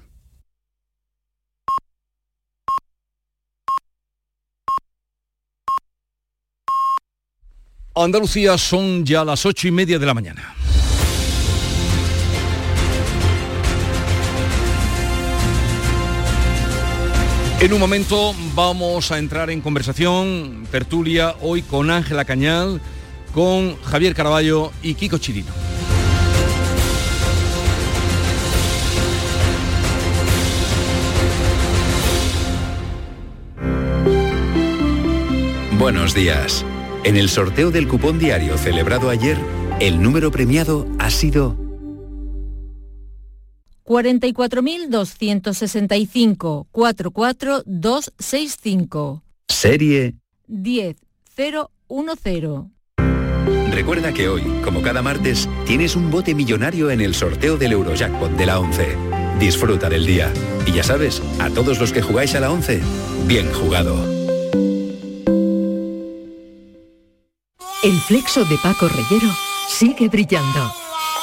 [SPEAKER 1] Andalucía son ya las ocho y media de la mañana. En un momento vamos a entrar en conversación, tertulia, hoy con Ángela Cañal, con Javier Caraballo y Kiko Chirino.
[SPEAKER 32] Buenos días. En el sorteo del cupón diario celebrado ayer, el número premiado ha sido
[SPEAKER 33] 44.265 44265.
[SPEAKER 32] Serie
[SPEAKER 33] 10010.
[SPEAKER 32] Recuerda que hoy, como cada martes, tienes un bote millonario en el sorteo del Eurojackpot de la 11. Disfruta del día. Y ya sabes, a todos los que jugáis a la 11, bien jugado.
[SPEAKER 2] El flexo de Paco Reyero sigue brillando.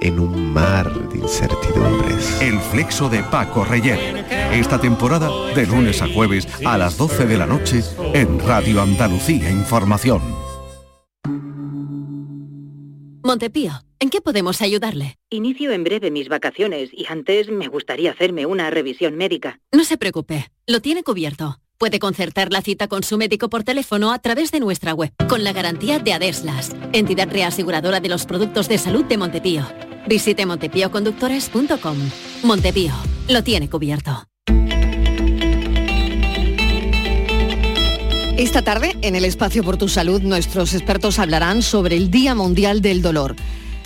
[SPEAKER 34] en un mar de incertidumbres.
[SPEAKER 20] El flexo de Paco Reyer. Esta temporada de lunes a jueves a las 12 de la noche en Radio Andalucía Información.
[SPEAKER 35] Montepío, ¿en qué podemos ayudarle?
[SPEAKER 36] Inicio en breve mis vacaciones y antes me gustaría hacerme una revisión médica.
[SPEAKER 35] No se preocupe, lo tiene cubierto. Puede concertar la cita con su médico por teléfono a través de nuestra web, con la garantía de Adeslas, entidad reaseguradora de los productos de salud de Montepío. Visite montepíoconductores.com. Montepío, lo tiene cubierto.
[SPEAKER 37] Esta tarde, en el espacio por tu salud, nuestros expertos hablarán sobre el Día Mundial del Dolor.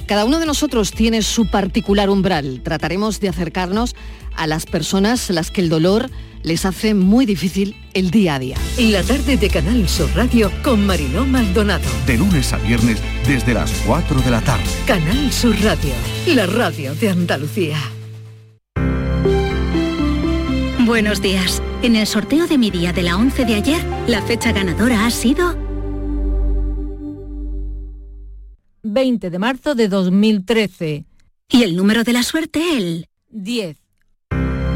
[SPEAKER 37] Cada uno de nosotros tiene su particular umbral. Trataremos de acercarnos a las personas a las que el dolor les hace muy difícil el día a día.
[SPEAKER 2] La tarde de Canal Sur Radio con Mariló Maldonado.
[SPEAKER 20] De lunes a viernes desde las 4 de la tarde.
[SPEAKER 2] Canal Sur Radio, la radio de Andalucía.
[SPEAKER 38] Buenos días. En el sorteo de mi día de la 11 de ayer, la fecha ganadora ha sido
[SPEAKER 23] 20 de marzo de 2013.
[SPEAKER 38] Y el número de la suerte, el
[SPEAKER 23] 10.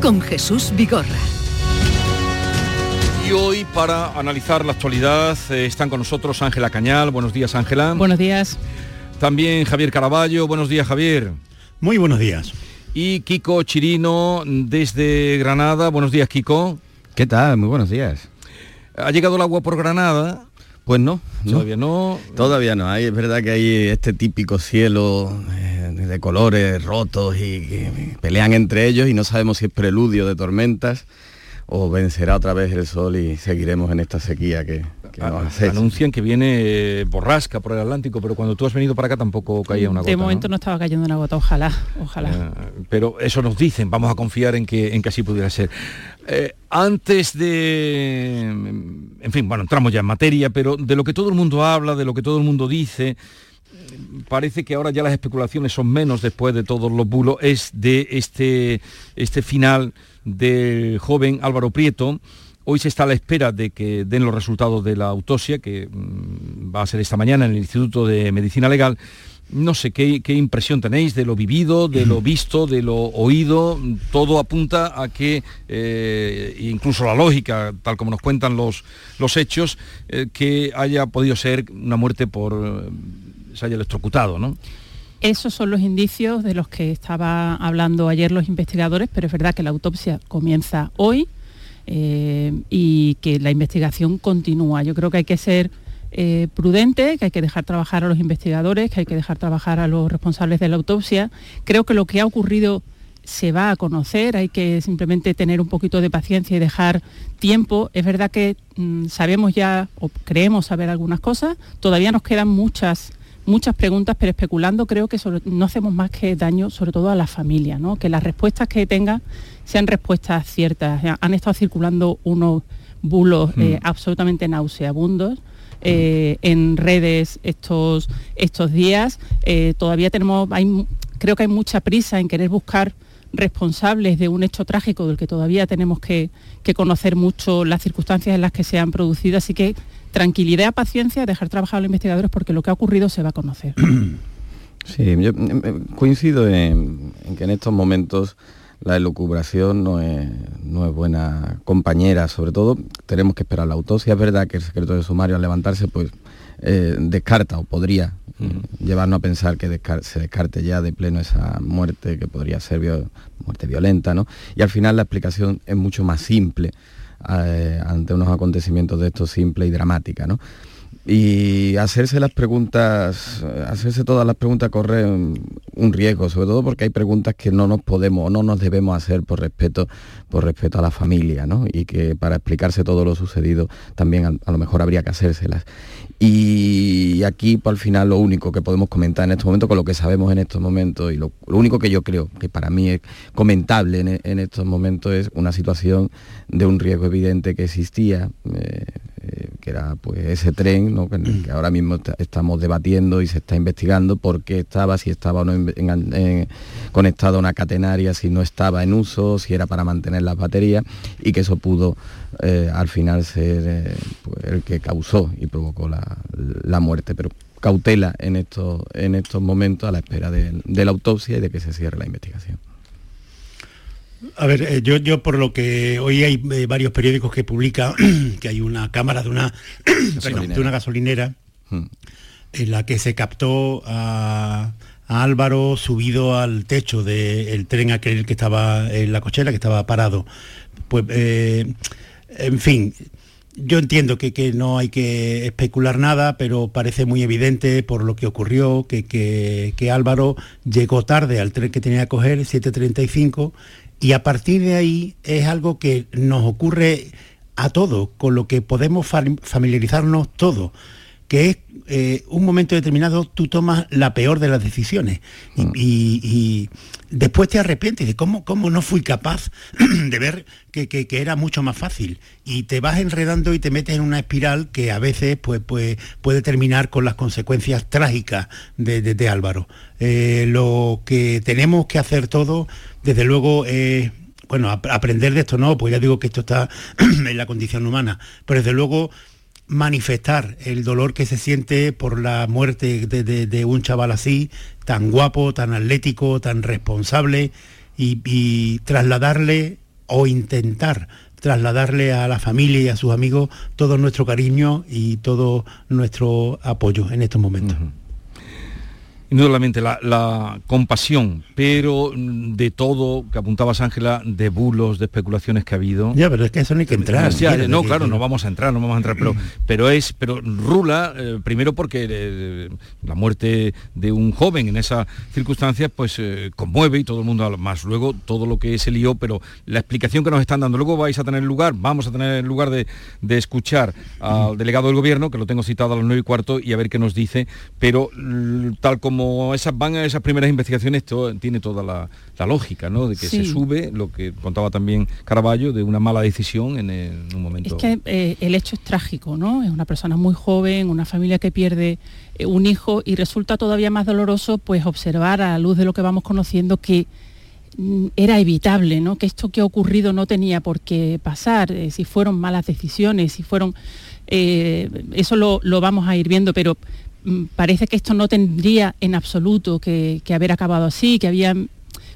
[SPEAKER 2] con Jesús Vigorra.
[SPEAKER 1] Y hoy para analizar la actualidad eh, están con nosotros Ángela Cañal. Buenos días Ángela.
[SPEAKER 39] Buenos días.
[SPEAKER 1] También Javier Caraballo. Buenos días Javier.
[SPEAKER 40] Muy buenos días.
[SPEAKER 1] Y Kiko Chirino desde Granada. Buenos días Kiko.
[SPEAKER 41] ¿Qué tal? Muy buenos días.
[SPEAKER 1] ¿Ha llegado el agua por Granada?
[SPEAKER 41] Pues no,
[SPEAKER 1] todavía no.
[SPEAKER 41] Todavía no. Hay, es verdad que hay este típico cielo eh, de colores rotos y que pelean entre ellos y no sabemos si es preludio de tormentas o vencerá otra vez el sol y seguiremos en esta sequía que,
[SPEAKER 1] anuncian que viene eh, borrasca por el Atlántico, pero cuando tú has venido para acá tampoco caía una gota.
[SPEAKER 42] De momento ¿no? estaba cayendo una gota, ojalá, ojalá.
[SPEAKER 1] Eh, pero eso nos dicen, vamos a confiar en que, en que así pudiera ser. Eh, antes de, en fin, bueno, entramos ya en materia, pero de lo que todo el mundo habla, de lo que todo el mundo dice, parece que ahora ya las especulaciones son menos después de todos los bulos, es de este, este final del joven Álvaro Prieto. Hoy se está a la espera de que den los resultados de la autopsia, que mm, va a ser esta mañana en el Instituto de Medicina Legal. No sé ¿qué, impresión tenéis de lo vivido, de lo visto, de lo oído. Todo apunta a que, eh, incluso la lógica, tal como nos cuentan los, los hechos, eh, que haya podido ser una muerte por se haya electrocutado, ¿no?
[SPEAKER 42] Esos son los indicios de los que estaba hablando ayer los investigadores, pero es verdad que la autopsia comienza hoy eh, y que la investigación continúa. Yo creo que hay que ser eh, prudente, que hay que dejar trabajar a los investigadores, que hay que dejar trabajar a los responsables de la autopsia. Creo que lo que ha ocurrido se va a conocer, hay que simplemente tener un poquito de paciencia y dejar tiempo. Es verdad que mm, sabemos ya o creemos saber algunas cosas, todavía nos quedan muchas muchas preguntas, pero especulando creo que no hacemos más que daño sobre todo a la familia, ¿no? que las respuestas que tenga sean respuestas ciertas. Han estado circulando unos bulos eh, mm. absolutamente nauseabundos. Eh, en redes estos, estos días. Eh, todavía tenemos, hay, creo que hay mucha prisa en querer buscar responsables de un hecho trágico del que todavía tenemos que, que conocer mucho las circunstancias en las que se han producido. Así que tranquilidad, paciencia, dejar trabajar a los investigadores porque lo que ha ocurrido se va a conocer.
[SPEAKER 41] Sí, yo mm, mm, coincido en, que en estos momentos la elucubración no es, no es buena compañera, sobre todo tenemos que esperar la autopsia. Es verdad que el secreto de sumario al levantarse pues eh, descarta o podría mm, llevarnos a pensar que se descarte ya de pleno esa muerte que podría ser muerte violenta, ¿no? Y al final la explicación es mucho más simple eh, ante unos acontecimientos de estos simple y dramática, ¿no? Y hacerse las preguntas, hacerse todas las preguntas corre un riesgo, sobre todo porque hay preguntas que no nos podemos o no nos debemos hacer por respeto, por respeto a la familia, ¿no? Y que para explicarse todo lo sucedido también a, lo mejor habría que hacérselas. Y aquí, pues, al final, lo único que podemos comentar en estos momentos, con lo que sabemos en estos momentos, y lo, único que yo creo que para mí es comentable en, estos momentos es una situación de un riesgo evidente que existía. Eh, eh, que era pues ese tren que, ahora mismo estamos debatiendo y se está investigando por qué estaba, si estaba o no conectado a una catenaria, si no estaba en uso, si era para mantener las baterías y que eso pudo eh, al final ser eh, pues, el que causó y provocó la, muerte. Pero cautela en estos, en estos momentos a la espera de la autopsia y de que se cierre la investigación.
[SPEAKER 43] A ver, eh, yo, yo por lo que hoy hay varios periódicos que publican que hay una cámara de una, de una gasolinera hmm. en la que se captó a, Álvaro subido al techo del tren aquel que estaba en la cochera, que estaba parado. Pues, eh, en fin, yo entiendo que, no hay que especular nada, pero parece muy evidente por lo que ocurrió que, que Álvaro llegó tarde al tren que tenía que coger, 7.35, y a partir de ahí es algo que nos ocurre a todos, con lo que podemos familiarizarnos todos, que es eh, un momento determinado tú tomas la peor de las decisiones y, mm. después te arrepientes de cómo, cómo no fui capaz de ver que, era mucho más fácil y te vas enredando y te metes en una espiral que a veces pues, pues puede terminar con las consecuencias trágicas de, Álvaro. Eh, lo que tenemos que hacer todo desde luego, eh, bueno, aprender de esto no, pues ya digo que esto está en la condición humana, pero desde luego manifestar el dolor que se siente por la muerte de, un chaval así, tan guapo, tan atlético, tan responsable, y, trasladarle o intentar trasladarle a la familia y a sus amigos todo nuestro cariño y todo nuestro apoyo en estos momentos.
[SPEAKER 1] Indudablemente, la, la, compasión, pero mm, de todo, que apuntabas Ángela, de bulos, de especulaciones que ha habido.
[SPEAKER 43] Ya, pero es que eso no hay que entrar.
[SPEAKER 1] no, claro, no vamos a entrar, no vamos a entrar, pero, pero es, pero rula, eh, primero porque eh, la muerte de un joven en esas circunstancias, pues eh, conmueve y todo el mundo más. Luego todo lo que se lió, pero la explicación que nos están dando, luego vais a tener lugar, vamos a tener lugar de, de escuchar al delegado del gobierno, que lo tengo citado a las nueve y cuarto, y a ver qué nos dice, pero tal como esas van a esas primeras investigaciones, tiene toda la, lógica, ¿no? De que se sube, lo que contaba también Caraballo, de una mala decisión en, un momento.
[SPEAKER 42] Es que eh, el hecho es trágico, ¿no? Es una persona muy joven, una familia que pierde eh, un hijo y resulta todavía más doloroso pues observar a la luz de lo que vamos conociendo que mm, era evitable, ¿no? Que esto que ha ocurrido no tenía por qué pasar, eh, si fueron malas decisiones, si fueron eso lo, lo, vamos a ir viendo, pero parece que esto no tendría en absoluto que, haber acabado así, que había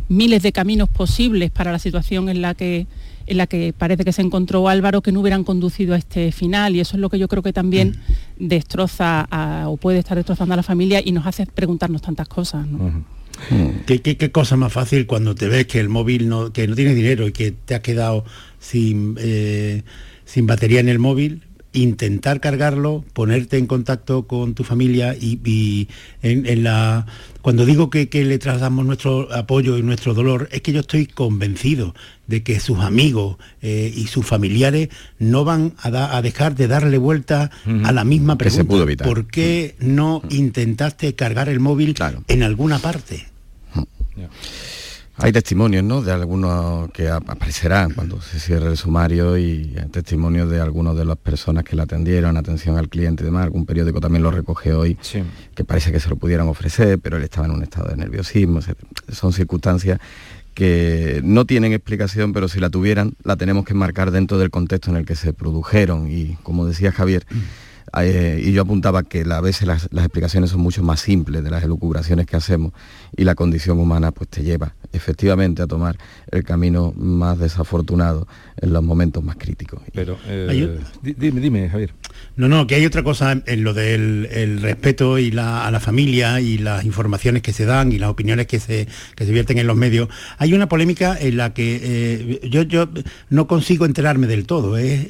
[SPEAKER 42] miles de caminos posibles para la situación en la que en la que parece que se encontró Álvaro que no hubieran conducido a este final y eso es lo que yo creo que también mm. destroza o puede estar destrozando a la familia y nos hace preguntarnos tantas cosas.
[SPEAKER 43] ¿Qué, cosa más fácil cuando te ves que el móvil no, que no tienes dinero y que te has quedado sin, eh, sin batería en el móvil? Intentar cargarlo, ponerte en contacto con tu familia y, en, la cuando digo que, le trasladamos nuestro apoyo y nuestro dolor, es que yo estoy convencido de que sus amigos eh, y sus familiares no van a, dejar de darle vuelta a la misma pregunta. ¿Por qué no intentaste cargar el móvil en alguna parte?
[SPEAKER 41] Hay testimonios, ¿no? De algunos que aparecerán cuando se cierre el sumario y testimonios de algunas de las personas que la atendieron, atención al cliente y demás. Algún periódico también lo recoge hoy, que parece que se lo pudieran ofrecer, pero él estaba en un estado de nerviosismo. Son circunstancias que no tienen explicación, pero si la tuvieran, la tenemos que marcar dentro del contexto en el que se produjeron. Y como decía Javier, mm. Eh, y yo apuntaba que a veces las, las, explicaciones son mucho más simples de las elucubraciones que hacemos y la condición humana pues te lleva efectivamente a tomar el camino más desafortunado en los momentos más críticos.
[SPEAKER 1] Pero, eh, dime, dime, Javier.
[SPEAKER 43] No, no, que hay otra cosa en lo del respeto y la, a la familia y las informaciones que se dan y las opiniones que se, que se vierten en los medios. Hay una polémica en la que eh, yo, yo no consigo enterarme del todo. Es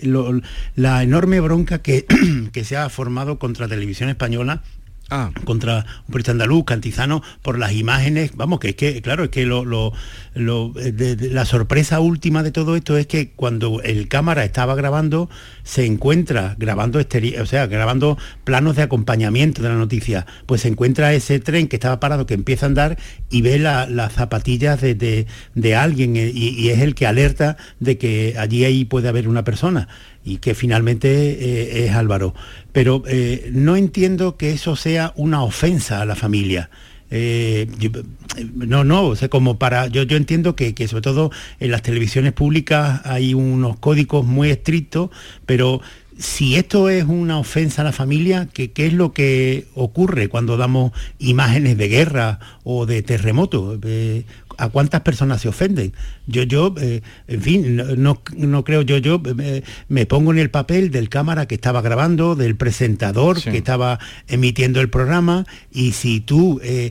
[SPEAKER 43] la enorme bronca que, que se ha formado contra Televisión Española Ah. contra un periodista andaluz, Cantizano, por las imágenes, vamos, que es que, claro, es que lo, la sorpresa última de todo esto es que cuando el cámara estaba grabando, se encuentra grabando o sea, grabando planos de acompañamiento de la noticia, pues se encuentra ese tren que estaba parado, que empieza a andar y ve las zapatillas de, alguien eh, y, es el que alerta de que allí ahí puede haber una persona y que finalmente eh, es Álvaro. Pero eh, no entiendo que eso sea una ofensa a la familia. Eh, no, no, o sea, como para, yo, entiendo que, que, sobre todo en las televisiones públicas hay unos códigos muy estrictos, pero si esto es una ofensa a la familia, ¿qué, ¿qué, es lo que ocurre cuando damos imágenes de guerra o de terremoto? A cuántas personas se ofenden. Yo, yo, eh, en fin, no, creo, yo, yo eh, me pongo en el papel del cámara que estaba grabando, del presentador que estaba emitiendo el programa, y si tú eh,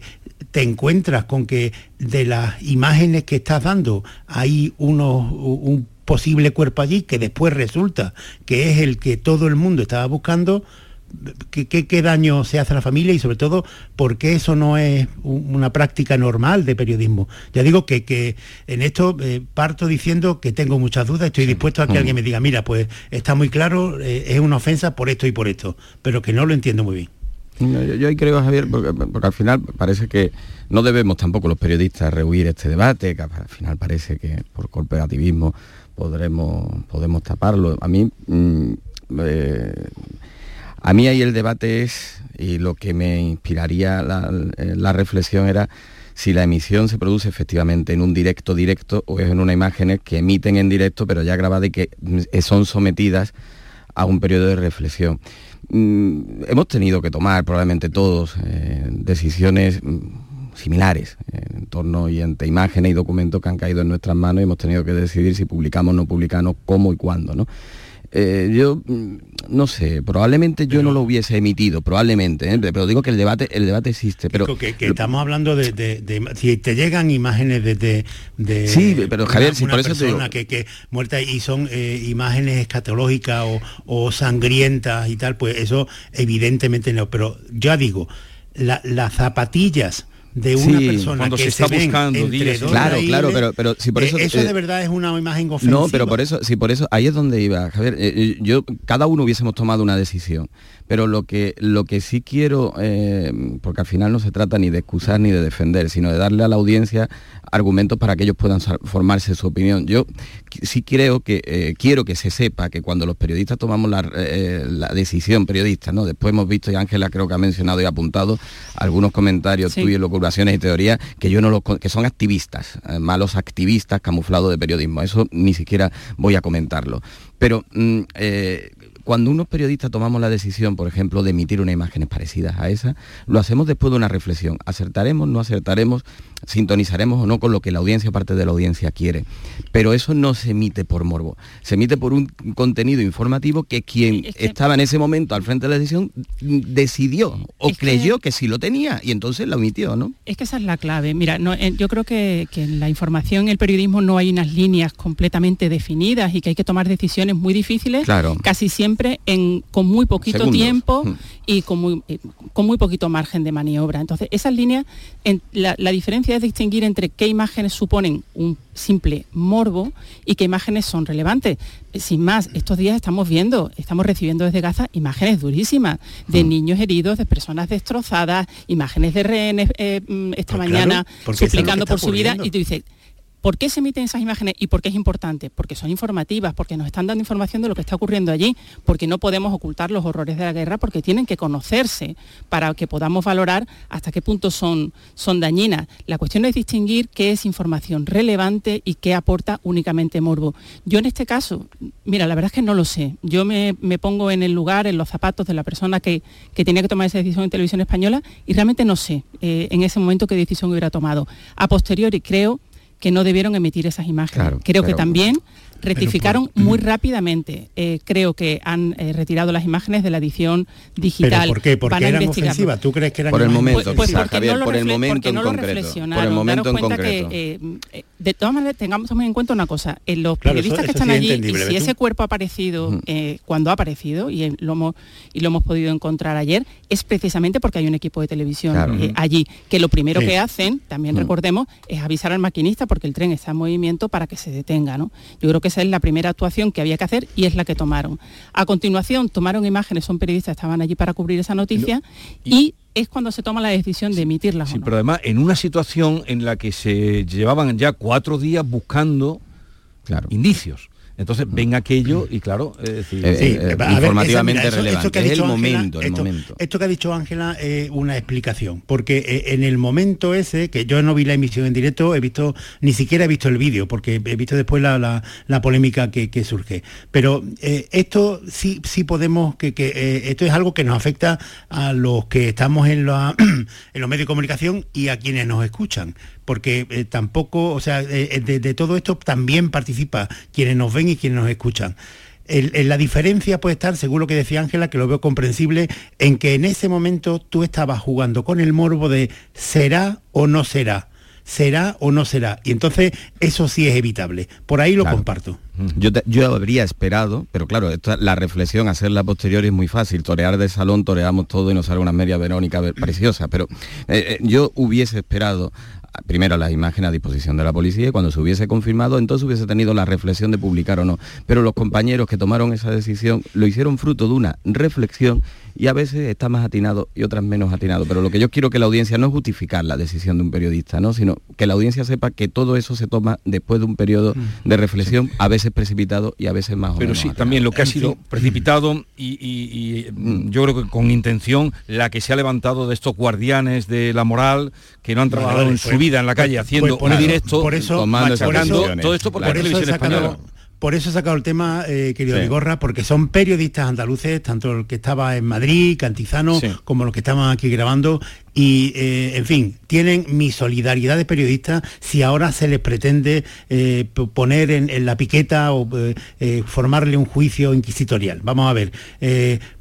[SPEAKER 43] te encuentras con que de las imágenes que estás dando hay uno, un posible cuerpo allí que después resulta que es el que todo el mundo estaba buscando, ¿Qué, daño se hace a la familia y sobre todo por qué eso no es una práctica normal de periodismo. Ya digo que, en esto eh, parto diciendo que tengo muchas dudas, estoy dispuesto a que mm. alguien me diga, mira, pues está muy claro, eh, es una ofensa por esto y por esto, pero que no lo entiendo muy bien.
[SPEAKER 41] yo, ahí creo, Javier, porque, al final parece que no debemos tampoco los periodistas rehuir este debate, que al final parece que por corporativismo podremos, podemos taparlo. A mí... Mm, eh, a mí ahí el debate es, y lo que me inspiraría eh, la, reflexión era si la emisión se produce efectivamente en un directo directo o es en una imágenes que emiten en directo pero ya grabadas y que mm, son sometidas a un periodo de reflexión. Mm, hemos tenido que tomar probablemente todos eh, decisiones mm, similares en torno y ante imágenes y documentos que han caído en nuestras manos y hemos tenido que decidir si publicamos o no publicamos, cómo y cuándo. ¿no? Eh, yo mm, no sé, probablemente yo no lo hubiese emitido, probablemente, ¿eh? pero digo que el debate, el debate existe. Pero
[SPEAKER 43] que, estamos hablando de, si te llegan imágenes de, de,
[SPEAKER 41] sí, pero Javier, si por eso
[SPEAKER 43] persona que, que muerta y son eh, imágenes escatológicas o, sangrientas y tal, pues eso evidentemente no. Pero ya digo, las zapatillas de una persona
[SPEAKER 1] cuando
[SPEAKER 43] que
[SPEAKER 1] se está buscando
[SPEAKER 43] entre
[SPEAKER 41] claro claro pero pero si por eso
[SPEAKER 43] eso de verdad es una imagen ofensiva
[SPEAKER 41] no pero por eso si por eso ahí es donde iba Javier yo cada uno hubiésemos tomado una decisión pero lo que, lo que sí quiero, eh, porque al final no se trata ni de excusar ni de defender, sino de darle a la audiencia argumentos para que ellos puedan formarse su opinión. Yo sí creo que eh, quiero que se sepa que cuando los periodistas tomamos la, eh, decisión periodista, ¿no? Después hemos visto, y Ángela creo que ha mencionado y apuntado algunos comentarios tuyos, y teorías, que yo no los que son activistas, malos activistas camuflados de periodismo. Eso ni siquiera voy a comentarlo. Pero mm, cuando unos periodistas tomamos la decisión, por ejemplo, de emitir unas imágenes parecidas a esa, lo hacemos después de una reflexión. ¿Acertaremos, no acertaremos? ¿Sintonizaremos o no con lo que la audiencia, parte de la audiencia, quiere? Pero eso no se emite por morbo, se emite por un contenido informativo que quien estaba en ese momento al frente de la decisión decidió o creyó que... sí lo tenía y entonces lo emitió, ¿no?
[SPEAKER 42] Es que esa es la clave. Mira, eh, yo creo que, en la información, en el periodismo no hay unas líneas completamente definidas y que hay que tomar decisiones muy difíciles, casi siempre con muy poquito tiempo mm. Y con muy, eh, con muy poquito margen de maniobra. Entonces, esas líneas, la, diferencia es distinguir entre qué imágenes suponen un simple morbo y qué imágenes son relevantes. Eh, sin más, estos días estamos viendo, estamos recibiendo desde Gaza imágenes durísimas de mm. niños heridos, de personas destrozadas, imágenes de rehenes eh, mm, esta pues mañana suplicando por su vida y tú dices, ¿Por qué se emiten esas imágenes y por qué es importante? Porque son informativas, porque nos están dando información de lo que está ocurriendo allí, porque no podemos ocultar los horrores de la guerra, porque tienen que conocerse para que podamos valorar hasta qué punto son, son dañinas. La cuestión es distinguir qué es información relevante y qué aporta únicamente morbo. Yo en este caso, mira, la verdad es que no lo sé. Yo me, pongo en el lugar, en los zapatos de la persona que, tenía que tomar esa decisión en televisión española y realmente no sé eh, en ese momento qué decisión hubiera tomado. A posteriori creo que no debieron emitir esas imágenes. Creo que también rectificaron muy rápidamente. Eh, creo que han eh, retirado las imágenes de la edición digital.
[SPEAKER 43] ¿Pero por qué? ¿Porque eran ofensivas? ¿Tú crees que eran
[SPEAKER 41] Por el momento, pues, pues Javier, por el momento en concreto. Por el momento en concreto.
[SPEAKER 42] Que, eh, de todas maneras, tengamos en cuenta una cosa. En los periodistas que están allí, y si ese cuerpo ha aparecido cuando ha aparecido, y lo, hemos, y lo hemos podido encontrar ayer, es precisamente porque hay un equipo de televisión allí, que lo primero que hacen, también recordemos, es avisar al maquinista porque el tren está en movimiento para que se detenga. ¿no? Yo creo que esa es la primera actuación que había que hacer y es la que tomaron. A continuación tomaron imágenes, son periodistas, estaban allí para cubrir esa noticia y, es cuando se toma la decisión de emitirlas.
[SPEAKER 1] Sí, pero además en una situación en la que se llevaban ya cuatro días buscando indicios. Entonces ven aquello y claro, es
[SPEAKER 41] informativamente relevante. Esto, es el momento,
[SPEAKER 43] esto, que ha dicho Ángela es una explicación, porque eh, en el momento ese, que yo no vi la emisión en directo, he visto, ni siquiera he visto el vídeo, porque he visto después la, polémica que, surge. Pero eh, esto sí, sí podemos, que, eh, esto es algo que nos afecta a los que estamos en, en los medios de comunicación y a quienes nos escuchan porque eh, tampoco, o sea, eh, de, todo esto también participa quienes nos ven y quienes nos escuchan. la diferencia puede estar, según lo que decía Ángela, que lo veo comprensible, en que en ese momento tú estabas jugando con el morbo de será o no será, será o no será. Y entonces eso sí es evitable. Por ahí lo comparto.
[SPEAKER 41] Yo, yo, habría esperado, pero claro, la reflexión, hacerla posterior es muy fácil. Torear de salón, toreamos todo y nos sale una media Verónica preciosa. Pero eh, yo hubiese esperado primero las imágenes a disposición de la policía y cuando se hubiese confirmado entonces hubiese tenido la reflexión de publicar o no. Pero los compañeros que tomaron esa decisión lo hicieron fruto de una reflexión y a veces está más atinado y otras menos atinado. Pero lo que yo quiero que la audiencia no es justificar la decisión de un periodista, ¿no? sino que la audiencia sepa que todo eso se toma después de un periodo mm. de reflexión, a veces precipitado y a veces más
[SPEAKER 1] Pero sí, también lo que ha sido precipitado y, mm. yo creo que con intención la que se ha levantado de estos guardianes de la moral que no han trabajado en su pues, vida en la calle pues, haciendo pues, un directo,
[SPEAKER 43] por eso,
[SPEAKER 1] machacando todo esto por la televisión española
[SPEAKER 43] por eso he sacado el tema, eh, querido
[SPEAKER 41] Sí.
[SPEAKER 43] Porque son periodistas andaluces, tanto el que estaba en Madrid, Cantizano,
[SPEAKER 41] Sí.
[SPEAKER 43] como los que estaban aquí grabando. Y, eh, en fin, tienen mi solidaridad de periodistas si ahora se les pretende eh, poner en, en la piqueta o eh, formarle un juicio inquisitorial. Vamos a ver,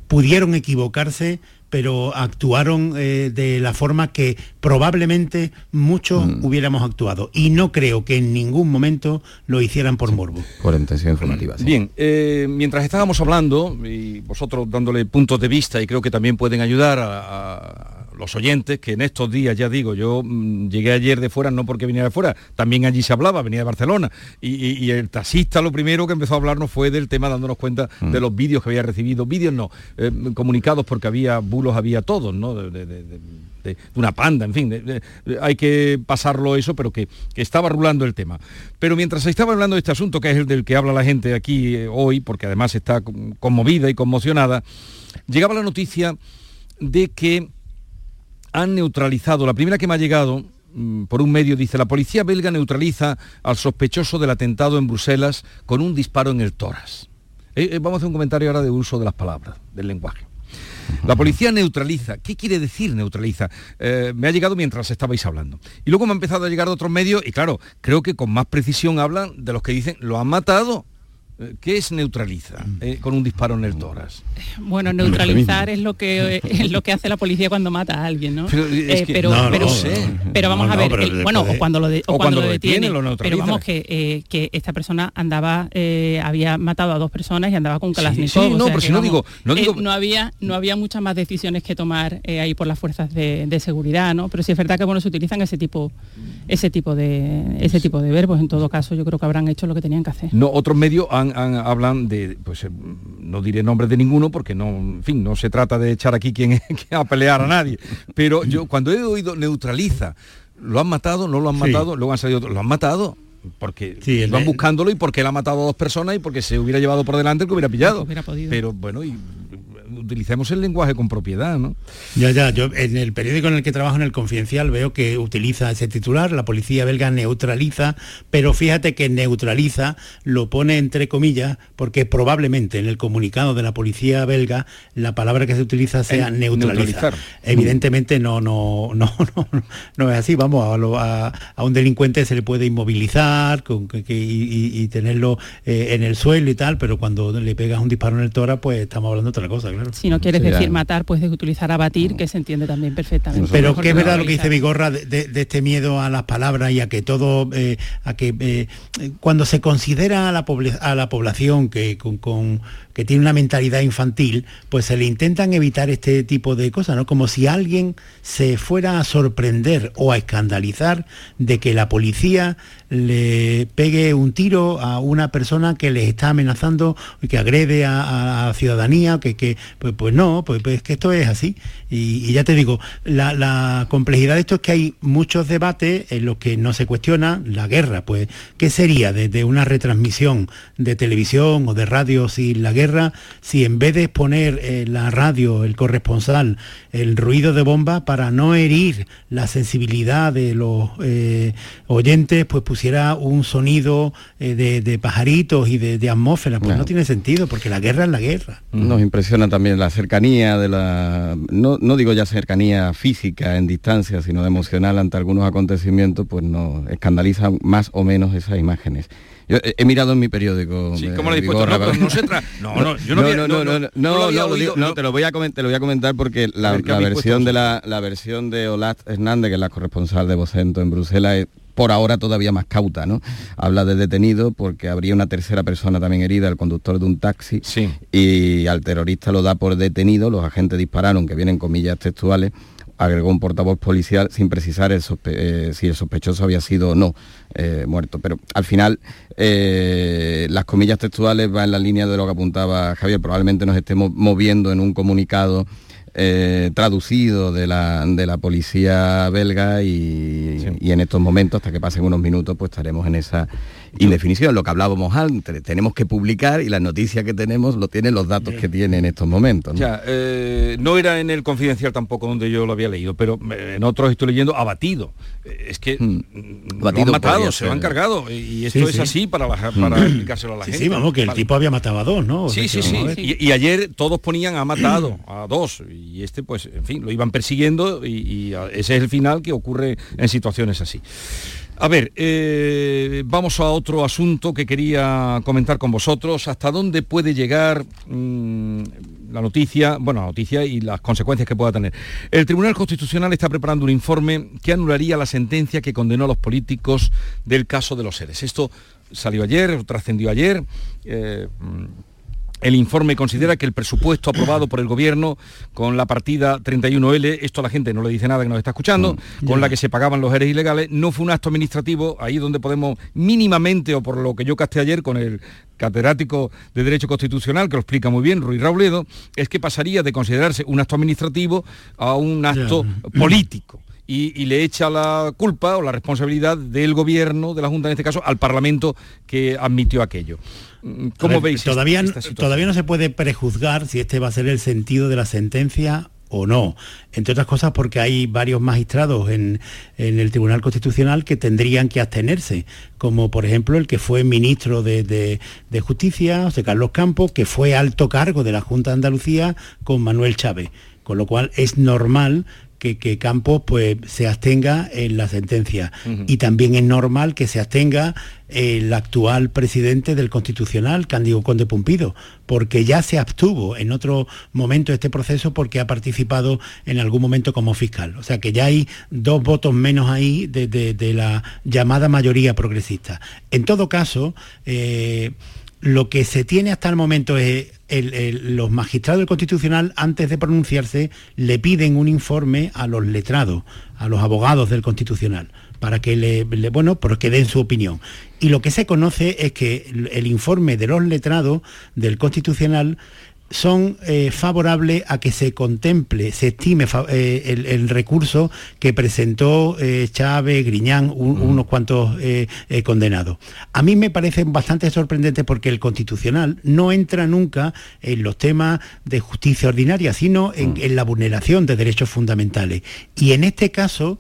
[SPEAKER 43] pudieron equivocarse pero actuaron eh, de la forma que probablemente muchos hubiéramos actuado. Y no creo que en ningún momento lo hicieran por morbo.
[SPEAKER 41] Por intención informativa. sí.
[SPEAKER 1] Bien, eh, mientras estábamos hablando y vosotros dándole puntos de vista y creo que también pueden ayudar a, a los oyentes que en estos días, ya digo, yo mm, llegué ayer de fuera no porque viniera de fuera, también allí se hablaba, venía de Barcelona y, y- y el taxista lo primero que empezó a hablarnos fue del tema dándonos cuenta de los vídeos que había recibido, vídeos no, eh, comunicados porque había bulos, había todos, ¿no? De, de- de- una panda, en fin, hay que pasarlo eso, pero que, que estaba rulando el tema. Pero mientras se estaba hablando de este asunto, que es el del que habla la gente aquí eh, hoy, porque además está con- conmovida y conmocionada, llegaba la noticia de que han neutralizado, la primera que me ha llegado mm, por un medio dice, la policía belga neutraliza al sospechoso del atentado en Bruselas con un disparo en el tórax. Eh, eh, vamos a hacer un comentario ahora de uso de las palabras, del lenguaje. La policía neutraliza. ¿Qué quiere decir neutraliza? Eh, me ha llegado mientras estabais hablando. Y luego me ha empezado a llegar de otros medios y claro, creo que con más precisión hablan de los que dicen, lo han matado. Eh, ¿Qué es neutraliza eh, con un disparo en el tórax?
[SPEAKER 42] Bueno, neutralizar es lo que es lo que hace la policía cuando mata a alguien, ¿no?
[SPEAKER 1] Pero es que-
[SPEAKER 42] pero,
[SPEAKER 1] no, no
[SPEAKER 42] pero-
[SPEAKER 1] sé.
[SPEAKER 42] pero vamos
[SPEAKER 1] No,
[SPEAKER 42] a
[SPEAKER 1] no,
[SPEAKER 42] ver, el-
[SPEAKER 1] le
[SPEAKER 42] bueno, o cuando lo, de- o
[SPEAKER 1] o
[SPEAKER 42] cuando
[SPEAKER 1] cuando
[SPEAKER 42] lo detiene,
[SPEAKER 1] detiene, lo
[SPEAKER 42] pero vamos que, eh, que esta persona andaba, eh, había matado a dos personas y andaba con
[SPEAKER 1] Sí,
[SPEAKER 42] Kalashnikov.
[SPEAKER 1] sí, no,
[SPEAKER 42] o sea
[SPEAKER 1] pero
[SPEAKER 42] que,
[SPEAKER 1] si no digo- no
[SPEAKER 42] eh,
[SPEAKER 1] digo-
[SPEAKER 42] no había, no había muchas más decisiones que tomar eh, ahí por las fuerzas de, de seguridad, ¿no? Pero sí es verdad que bueno se utilizan ese tipo, ese tipo de, ese tipo de verbos. En todo caso, yo creo que habrán hecho lo que tenían que hacer.
[SPEAKER 1] No, otros medios han- han- hablan de, pues eh, no diré nombres de ninguno porque no, en fin, no se trata de echar aquí quien, quien a pelear a nadie. Pero yo cuando he oído neutraliza, ¿lo han matado? ¿No lo han
[SPEAKER 43] Sí.
[SPEAKER 1] matado? Luego han salido otros, ¿lo han matado? Porque
[SPEAKER 43] Sí, de-
[SPEAKER 1] buscándolo y porque él ha matado a dos personas y porque se hubiera llevado por delante el que hubiera pillado.
[SPEAKER 42] Hubiera podido.
[SPEAKER 1] Pero bueno, y utilicemos el lenguaje con propiedad, ¿no?
[SPEAKER 43] Ya, ya, yo en el periódico en el que trabajo, en el Confidencial, veo que utiliza ese titular, la policía belga neutraliza, pero fíjate que neutraliza lo pone entre comillas, porque probablemente en el comunicado de la policía belga la palabra que se utiliza sea
[SPEAKER 1] En-
[SPEAKER 43] neutralizar.
[SPEAKER 1] neutralizar.
[SPEAKER 43] Evidentemente no, no, no, no, no es así, vamos, a, lo- a- a un delincuente se le puede inmovilizar con, que- que- y, tenerlo eh, en el suelo y tal, pero cuando le pegas un disparo en el tora, pues estamos hablando de otra cosa, claro.
[SPEAKER 42] Si no quieres
[SPEAKER 41] Sí,
[SPEAKER 42] decir
[SPEAKER 41] ya.
[SPEAKER 42] matar, puedes utilizar abatir, que se entiende también perfectamente.
[SPEAKER 43] Pero que es verdad lo que dice Vigorra de, de- de este miedo a las palabras y a que todo, eh, a que eh, cuando se considera a la, a la población que, con, con- que tiene una mentalidad infantil, pues se le intentan evitar este tipo de cosas, ¿no? Como si alguien se fuera a sorprender o a escandalizar de que la policía le pegue un tiro a una persona que les está amenazando y que agrede a, la ciudadanía, que, que pues, pues no, pues, pues es que esto es así. Y, ya te digo, la, la complejidad de esto es que hay muchos debates en los que no se cuestiona la guerra, pues ¿qué sería de, de una retransmisión de televisión o de radio sin la guerra si en vez de poner en la radio, el corresponsal, el ruido de bomba para no herir la sensibilidad de los eh, oyentes, pues pusiera un sonido eh, de, de pajaritos y de, de atmósfera? Pues no tiene sentido, porque la guerra es la guerra.
[SPEAKER 41] Nos impresiona también la cercanía de la, no, no digo ya cercanía física en distancia, sino emocional ante algunos acontecimientos, pues nos escandalizan más o menos esas imágenes. Yo he, he mirado en mi periódico.
[SPEAKER 1] Sí,
[SPEAKER 41] eh,
[SPEAKER 1] ¿cómo lo he dispuesto?
[SPEAKER 41] Vigorra,
[SPEAKER 1] No, no se no, no, yo no había- no, no, no
[SPEAKER 41] no, no,
[SPEAKER 1] oído,
[SPEAKER 41] no,
[SPEAKER 1] lo-
[SPEAKER 41] te lo voy a comentar, te lo voy a comentar porque la,
[SPEAKER 1] A ver, ¿qué
[SPEAKER 41] la
[SPEAKER 1] habéis
[SPEAKER 41] versión
[SPEAKER 1] puesto
[SPEAKER 41] de la, la versión de Olat Hernández, que es la corresponsal de Vocento en Bruselas, es por ahora todavía más cauta, ¿no? Habla de detenido porque habría una tercera persona también herida, el conductor de un taxi,
[SPEAKER 1] Sí.
[SPEAKER 41] y al terrorista lo da por detenido, los agentes dispararon, que vienen comillas textuales, agregó un portavoz policial sin precisar el eh, si el sospechoso había sido o no eh, muerto. Pero al final eh, las comillas textuales van en la línea de lo que apuntaba Javier. Probablemente nos estemos moviendo en un comunicado eh, traducido de la, de la policía belga y, y en estos momentos, hasta que pasen unos minutos, pues estaremos en esa indefinición, lo que hablábamos antes, tenemos que publicar y la noticia que tenemos lo tienen los datos que tiene en estos momentos.
[SPEAKER 1] ¿no? Ya, eh, no era en el confidencial tampoco donde yo lo había leído, pero en otros estoy leyendo abatido. Eh, es que hmm. lo han matado, se lo han cargado y esto es así para, para hmm. explicárselo a la gente.
[SPEAKER 43] Sí, vamos, que el tipo había matado a dos, ¿no?
[SPEAKER 1] sí, sí, sí. Y, ayer todos ponían ha matado a dos y este pues, en fin, lo iban persiguiendo y ese es el final que ocurre en situaciones así. A ver, eh, vamos a otro asunto que quería comentar con vosotros. ¿Hasta dónde puede llegar mm, la noticia, bueno, la noticia y las consecuencias que pueda tener? El Tribunal Constitucional está preparando un informe que anularía la sentencia que condenó a los políticos del caso de los seres. Esto salió ayer, trascendió ayer. Eh, el informe considera que el presupuesto aprobado por el gobierno con la partida 31L, esto a la gente no le dice nada que nos está escuchando, mm, con la que se pagaban los eres ilegales, no fue un acto administrativo, ahí donde podemos mínimamente, o por lo que yo casté ayer con el catedrático de Derecho Constitucional, que lo explica muy bien, Ruiz Rauledo, es que pasaría de considerarse un acto administrativo a un acto político. Y, y, le echa la culpa o la responsabilidad del gobierno, de la Junta en este caso, al Parlamento que admitió aquello. ¿Cómo veis?
[SPEAKER 43] Todavía, todavía no se puede prejuzgar si este va a ser el sentido de la sentencia o no. Entre otras cosas porque hay varios magistrados en, el Tribunal Constitucional que tendrían que abstenerse, como por ejemplo el que fue ministro de, de, Justicia, José Carlos Campos, que fue alto cargo de la Junta de Andalucía con Manuel Chávez. Con lo cual es normal que, Campos pues, se abstenga en la sentencia. Y también es normal que se abstenga el actual presidente del Constitucional, Cándido Conde Pumpido, porque ya se abstuvo en otro momento de este proceso porque ha participado en algún momento como fiscal. O sea que ya hay dos votos menos ahí de, la llamada mayoría progresista. En todo caso, eh, lo que se tiene hasta el momento es los magistrados del Constitucional, antes de pronunciarse, le piden un informe a los letrados, a los abogados del Constitucional, para que le, bueno, porque den su opinión. Y lo que se conoce es que el informe de los letrados del Constitucional son eh, favorables a que se contemple, se estime eh, el, recurso que presentó eh, Chávez, Griñán, unos cuantos condenados. A mí me parece bastante sorprendente porque el constitucional no entra nunca en los temas de justicia ordinaria, sino en, la vulneración de derechos fundamentales. Y en este caso,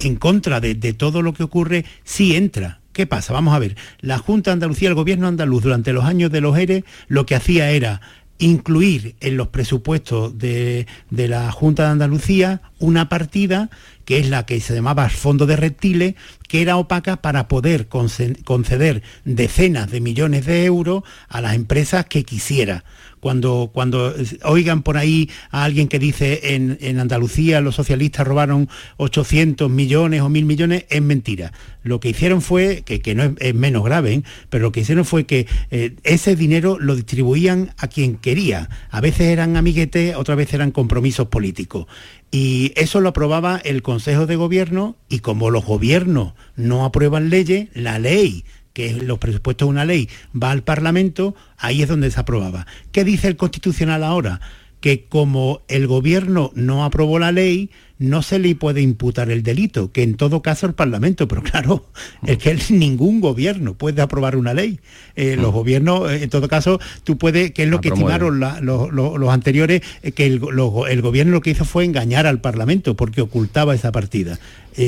[SPEAKER 43] en contra de, de todo lo que ocurre, sí entra. ¿Qué pasa? Vamos a ver, la Junta Andalucía, el gobierno andaluz durante los años de los ERE, lo que hacía era incluir en los presupuestos de, la Junta de Andalucía una partida que es la que se llamaba Fondo de Reptiles, que era opaca para poder conceder decenas de millones de euros a las empresas que quisiera cuando, cuando oigan por ahí a alguien que dice en, Andalucía los socialistas robaron 800 millones o mil millones, es mentira. Lo que hicieron fue, que, no es, menos grave, ¿eh? pero lo que hicieron fue que eh, ese dinero lo distribuían a quien quería. A veces eran amiguetes, otras veces eran compromisos políticos. Y eso lo aprobaba el Consejo de Gobierno y como los gobiernos no aprueban leyes, la ley que los presupuestos de una ley va al Parlamento, ahí es donde se aprobaba. ¿Qué dice el Constitucional ahora? Que como el gobierno no aprobó la ley, no se le puede imputar el delito, que en todo caso el Parlamento, pero claro, es que ningún gobierno puede aprobar una ley. Eh, los gobiernos, eh, en todo caso, tú puedes, que es lo que estimaron los, anteriores, eh, que el, gobierno lo que hizo fue engañar al Parlamento porque ocultaba esa partida.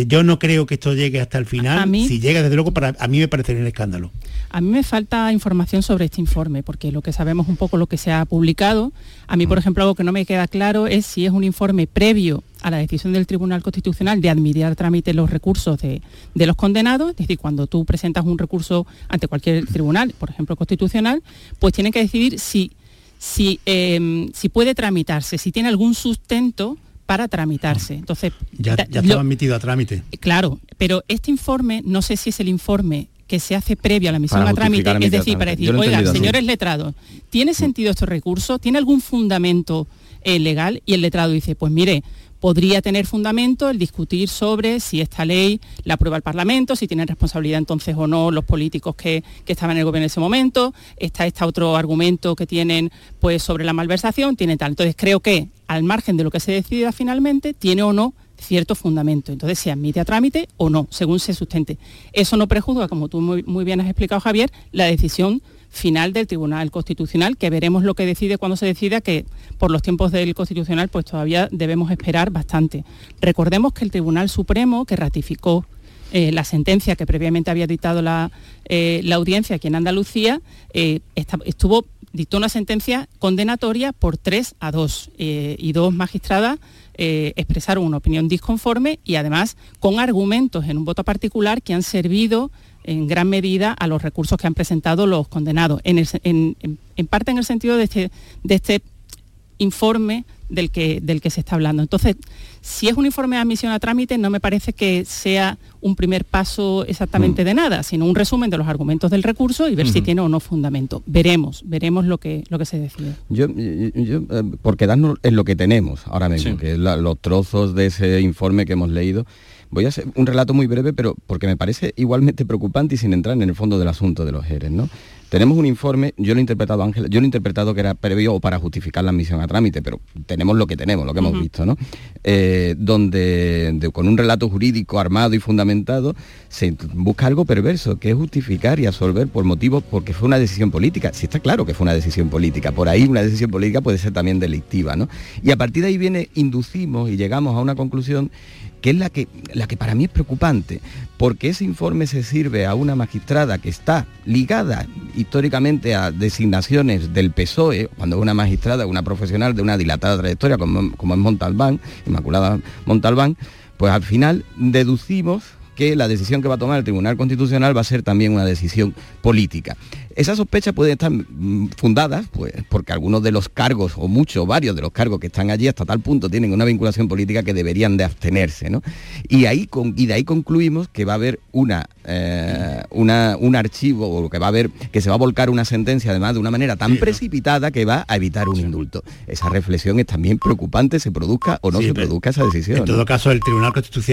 [SPEAKER 43] yo no creo que esto llegue hasta el final. si llega, desde luego, para, a mí me parecería un escándalo.
[SPEAKER 42] A mí me falta información sobre este informe, porque lo que sabemos un poco lo que se ha publicado. A mí, por ejemplo, algo que no me queda claro es si es un informe previo a la decisión del Tribunal Constitucional de admitir a trámite los recursos de, los condenados, es decir, cuando tú presentas un recurso ante cualquier tribunal, por ejemplo constitucional, pues tienen que decidir si, si, em, si puede tramitarse, si tiene algún sustento para tramitarse. Entonces,
[SPEAKER 43] ya, ya estaba admitido a trámite.
[SPEAKER 42] Claro, pero este informe, no sé si es el informe que se hace previo a la misión a trámite, es decir, para decir, oiga, señores letrados, ¿tiene sentido este recurso? ¿Tiene algún fundamento eh, legal y el letrado dice, pues mire, podría tener fundamento el discutir sobre si esta ley la aprueba el Parlamento, si tienen responsabilidad entonces o no los políticos que, estaban en el gobierno en ese momento, está este otro argumento que tienen pues sobre la malversación, tiene tal. Entonces creo que al margen de lo que se decida finalmente, tiene o no cierto fundamento. Entonces se admite a trámite o no, según se sustente. Eso no prejuzga, como tú muy bien has explicado, Javier, la decisión final del Tribunal Constitucional, que veremos lo que decide cuando se decida, que por los tiempos del Constitucional pues todavía debemos esperar bastante. Recordemos que el Tribunal Supremo, que ratificó eh, la sentencia que previamente había dictado la, eh, audiencia aquí en Andalucía, eh, estuvo, dictó una sentencia condenatoria por 3 a 2 y dos magistradas expresaron una opinión disconforme y además con argumentos en un voto particular que han servido en gran medida a los recursos que han presentado los condenados, en, parte en el sentido de este, de este informe del que, del que se está hablando. Entonces, si es un informe de admisión a trámite, no me parece que sea un primer paso exactamente mm. de nada, sino un resumen de los argumentos del recurso y ver si tiene o no fundamento. Veremos, veremos lo que, lo que se decide.
[SPEAKER 41] Yo, yo, eh, por quedarnos en lo que tenemos ahora mismo, que es los trozos de ese informe que hemos leído, Voy a hacer un relato muy breve, pero porque me parece igualmente preocupante y sin entrar en el fondo del asunto de los ERES, ¿no? Tenemos un informe, yo lo he interpretado, Ángel, yo lo he interpretado que era previo o para justificar la admisión a trámite, pero tenemos lo que tenemos, lo que hemos visto, ¿no? Eh, donde con un relato jurídico armado y fundamentado se busca algo perverso, que es justificar y absolver por motivos, porque fue una decisión política. Si está claro que fue una decisión política, por ahí una decisión política puede ser también delictiva, ¿no? Y a partir de ahí viene, inducimos y llegamos a una conclusión que es la que, la que para mí es preocupante, porque ese informe se sirve a una magistrada que está ligada históricamente a designaciones del PSOE, cuando una magistrada, una profesional de una dilatada trayectoria como, como es Montalbán, Inmaculada Montalbán, pues al final deducimos que la decisión que va a tomar el Tribunal Constitucional va a ser también una decisión política. Esas sospechas pueden estar mm, fundadas, pues, porque algunos de los cargos, o muchos, varios de los cargos que están allí hasta tal punto tienen una vinculación política que deberían de abstenerse, ¿no? Y, ahí y de ahí concluimos que va a haber una, eh, una, un archivo, o que va a haber, que se va a volcar una sentencia además de una manera tan precipitada que va a evitar un indulto. Esa reflexión es también preocupante, se produzca o no se produzca esa decisión.
[SPEAKER 43] En todo caso, el Tribunal Constitucional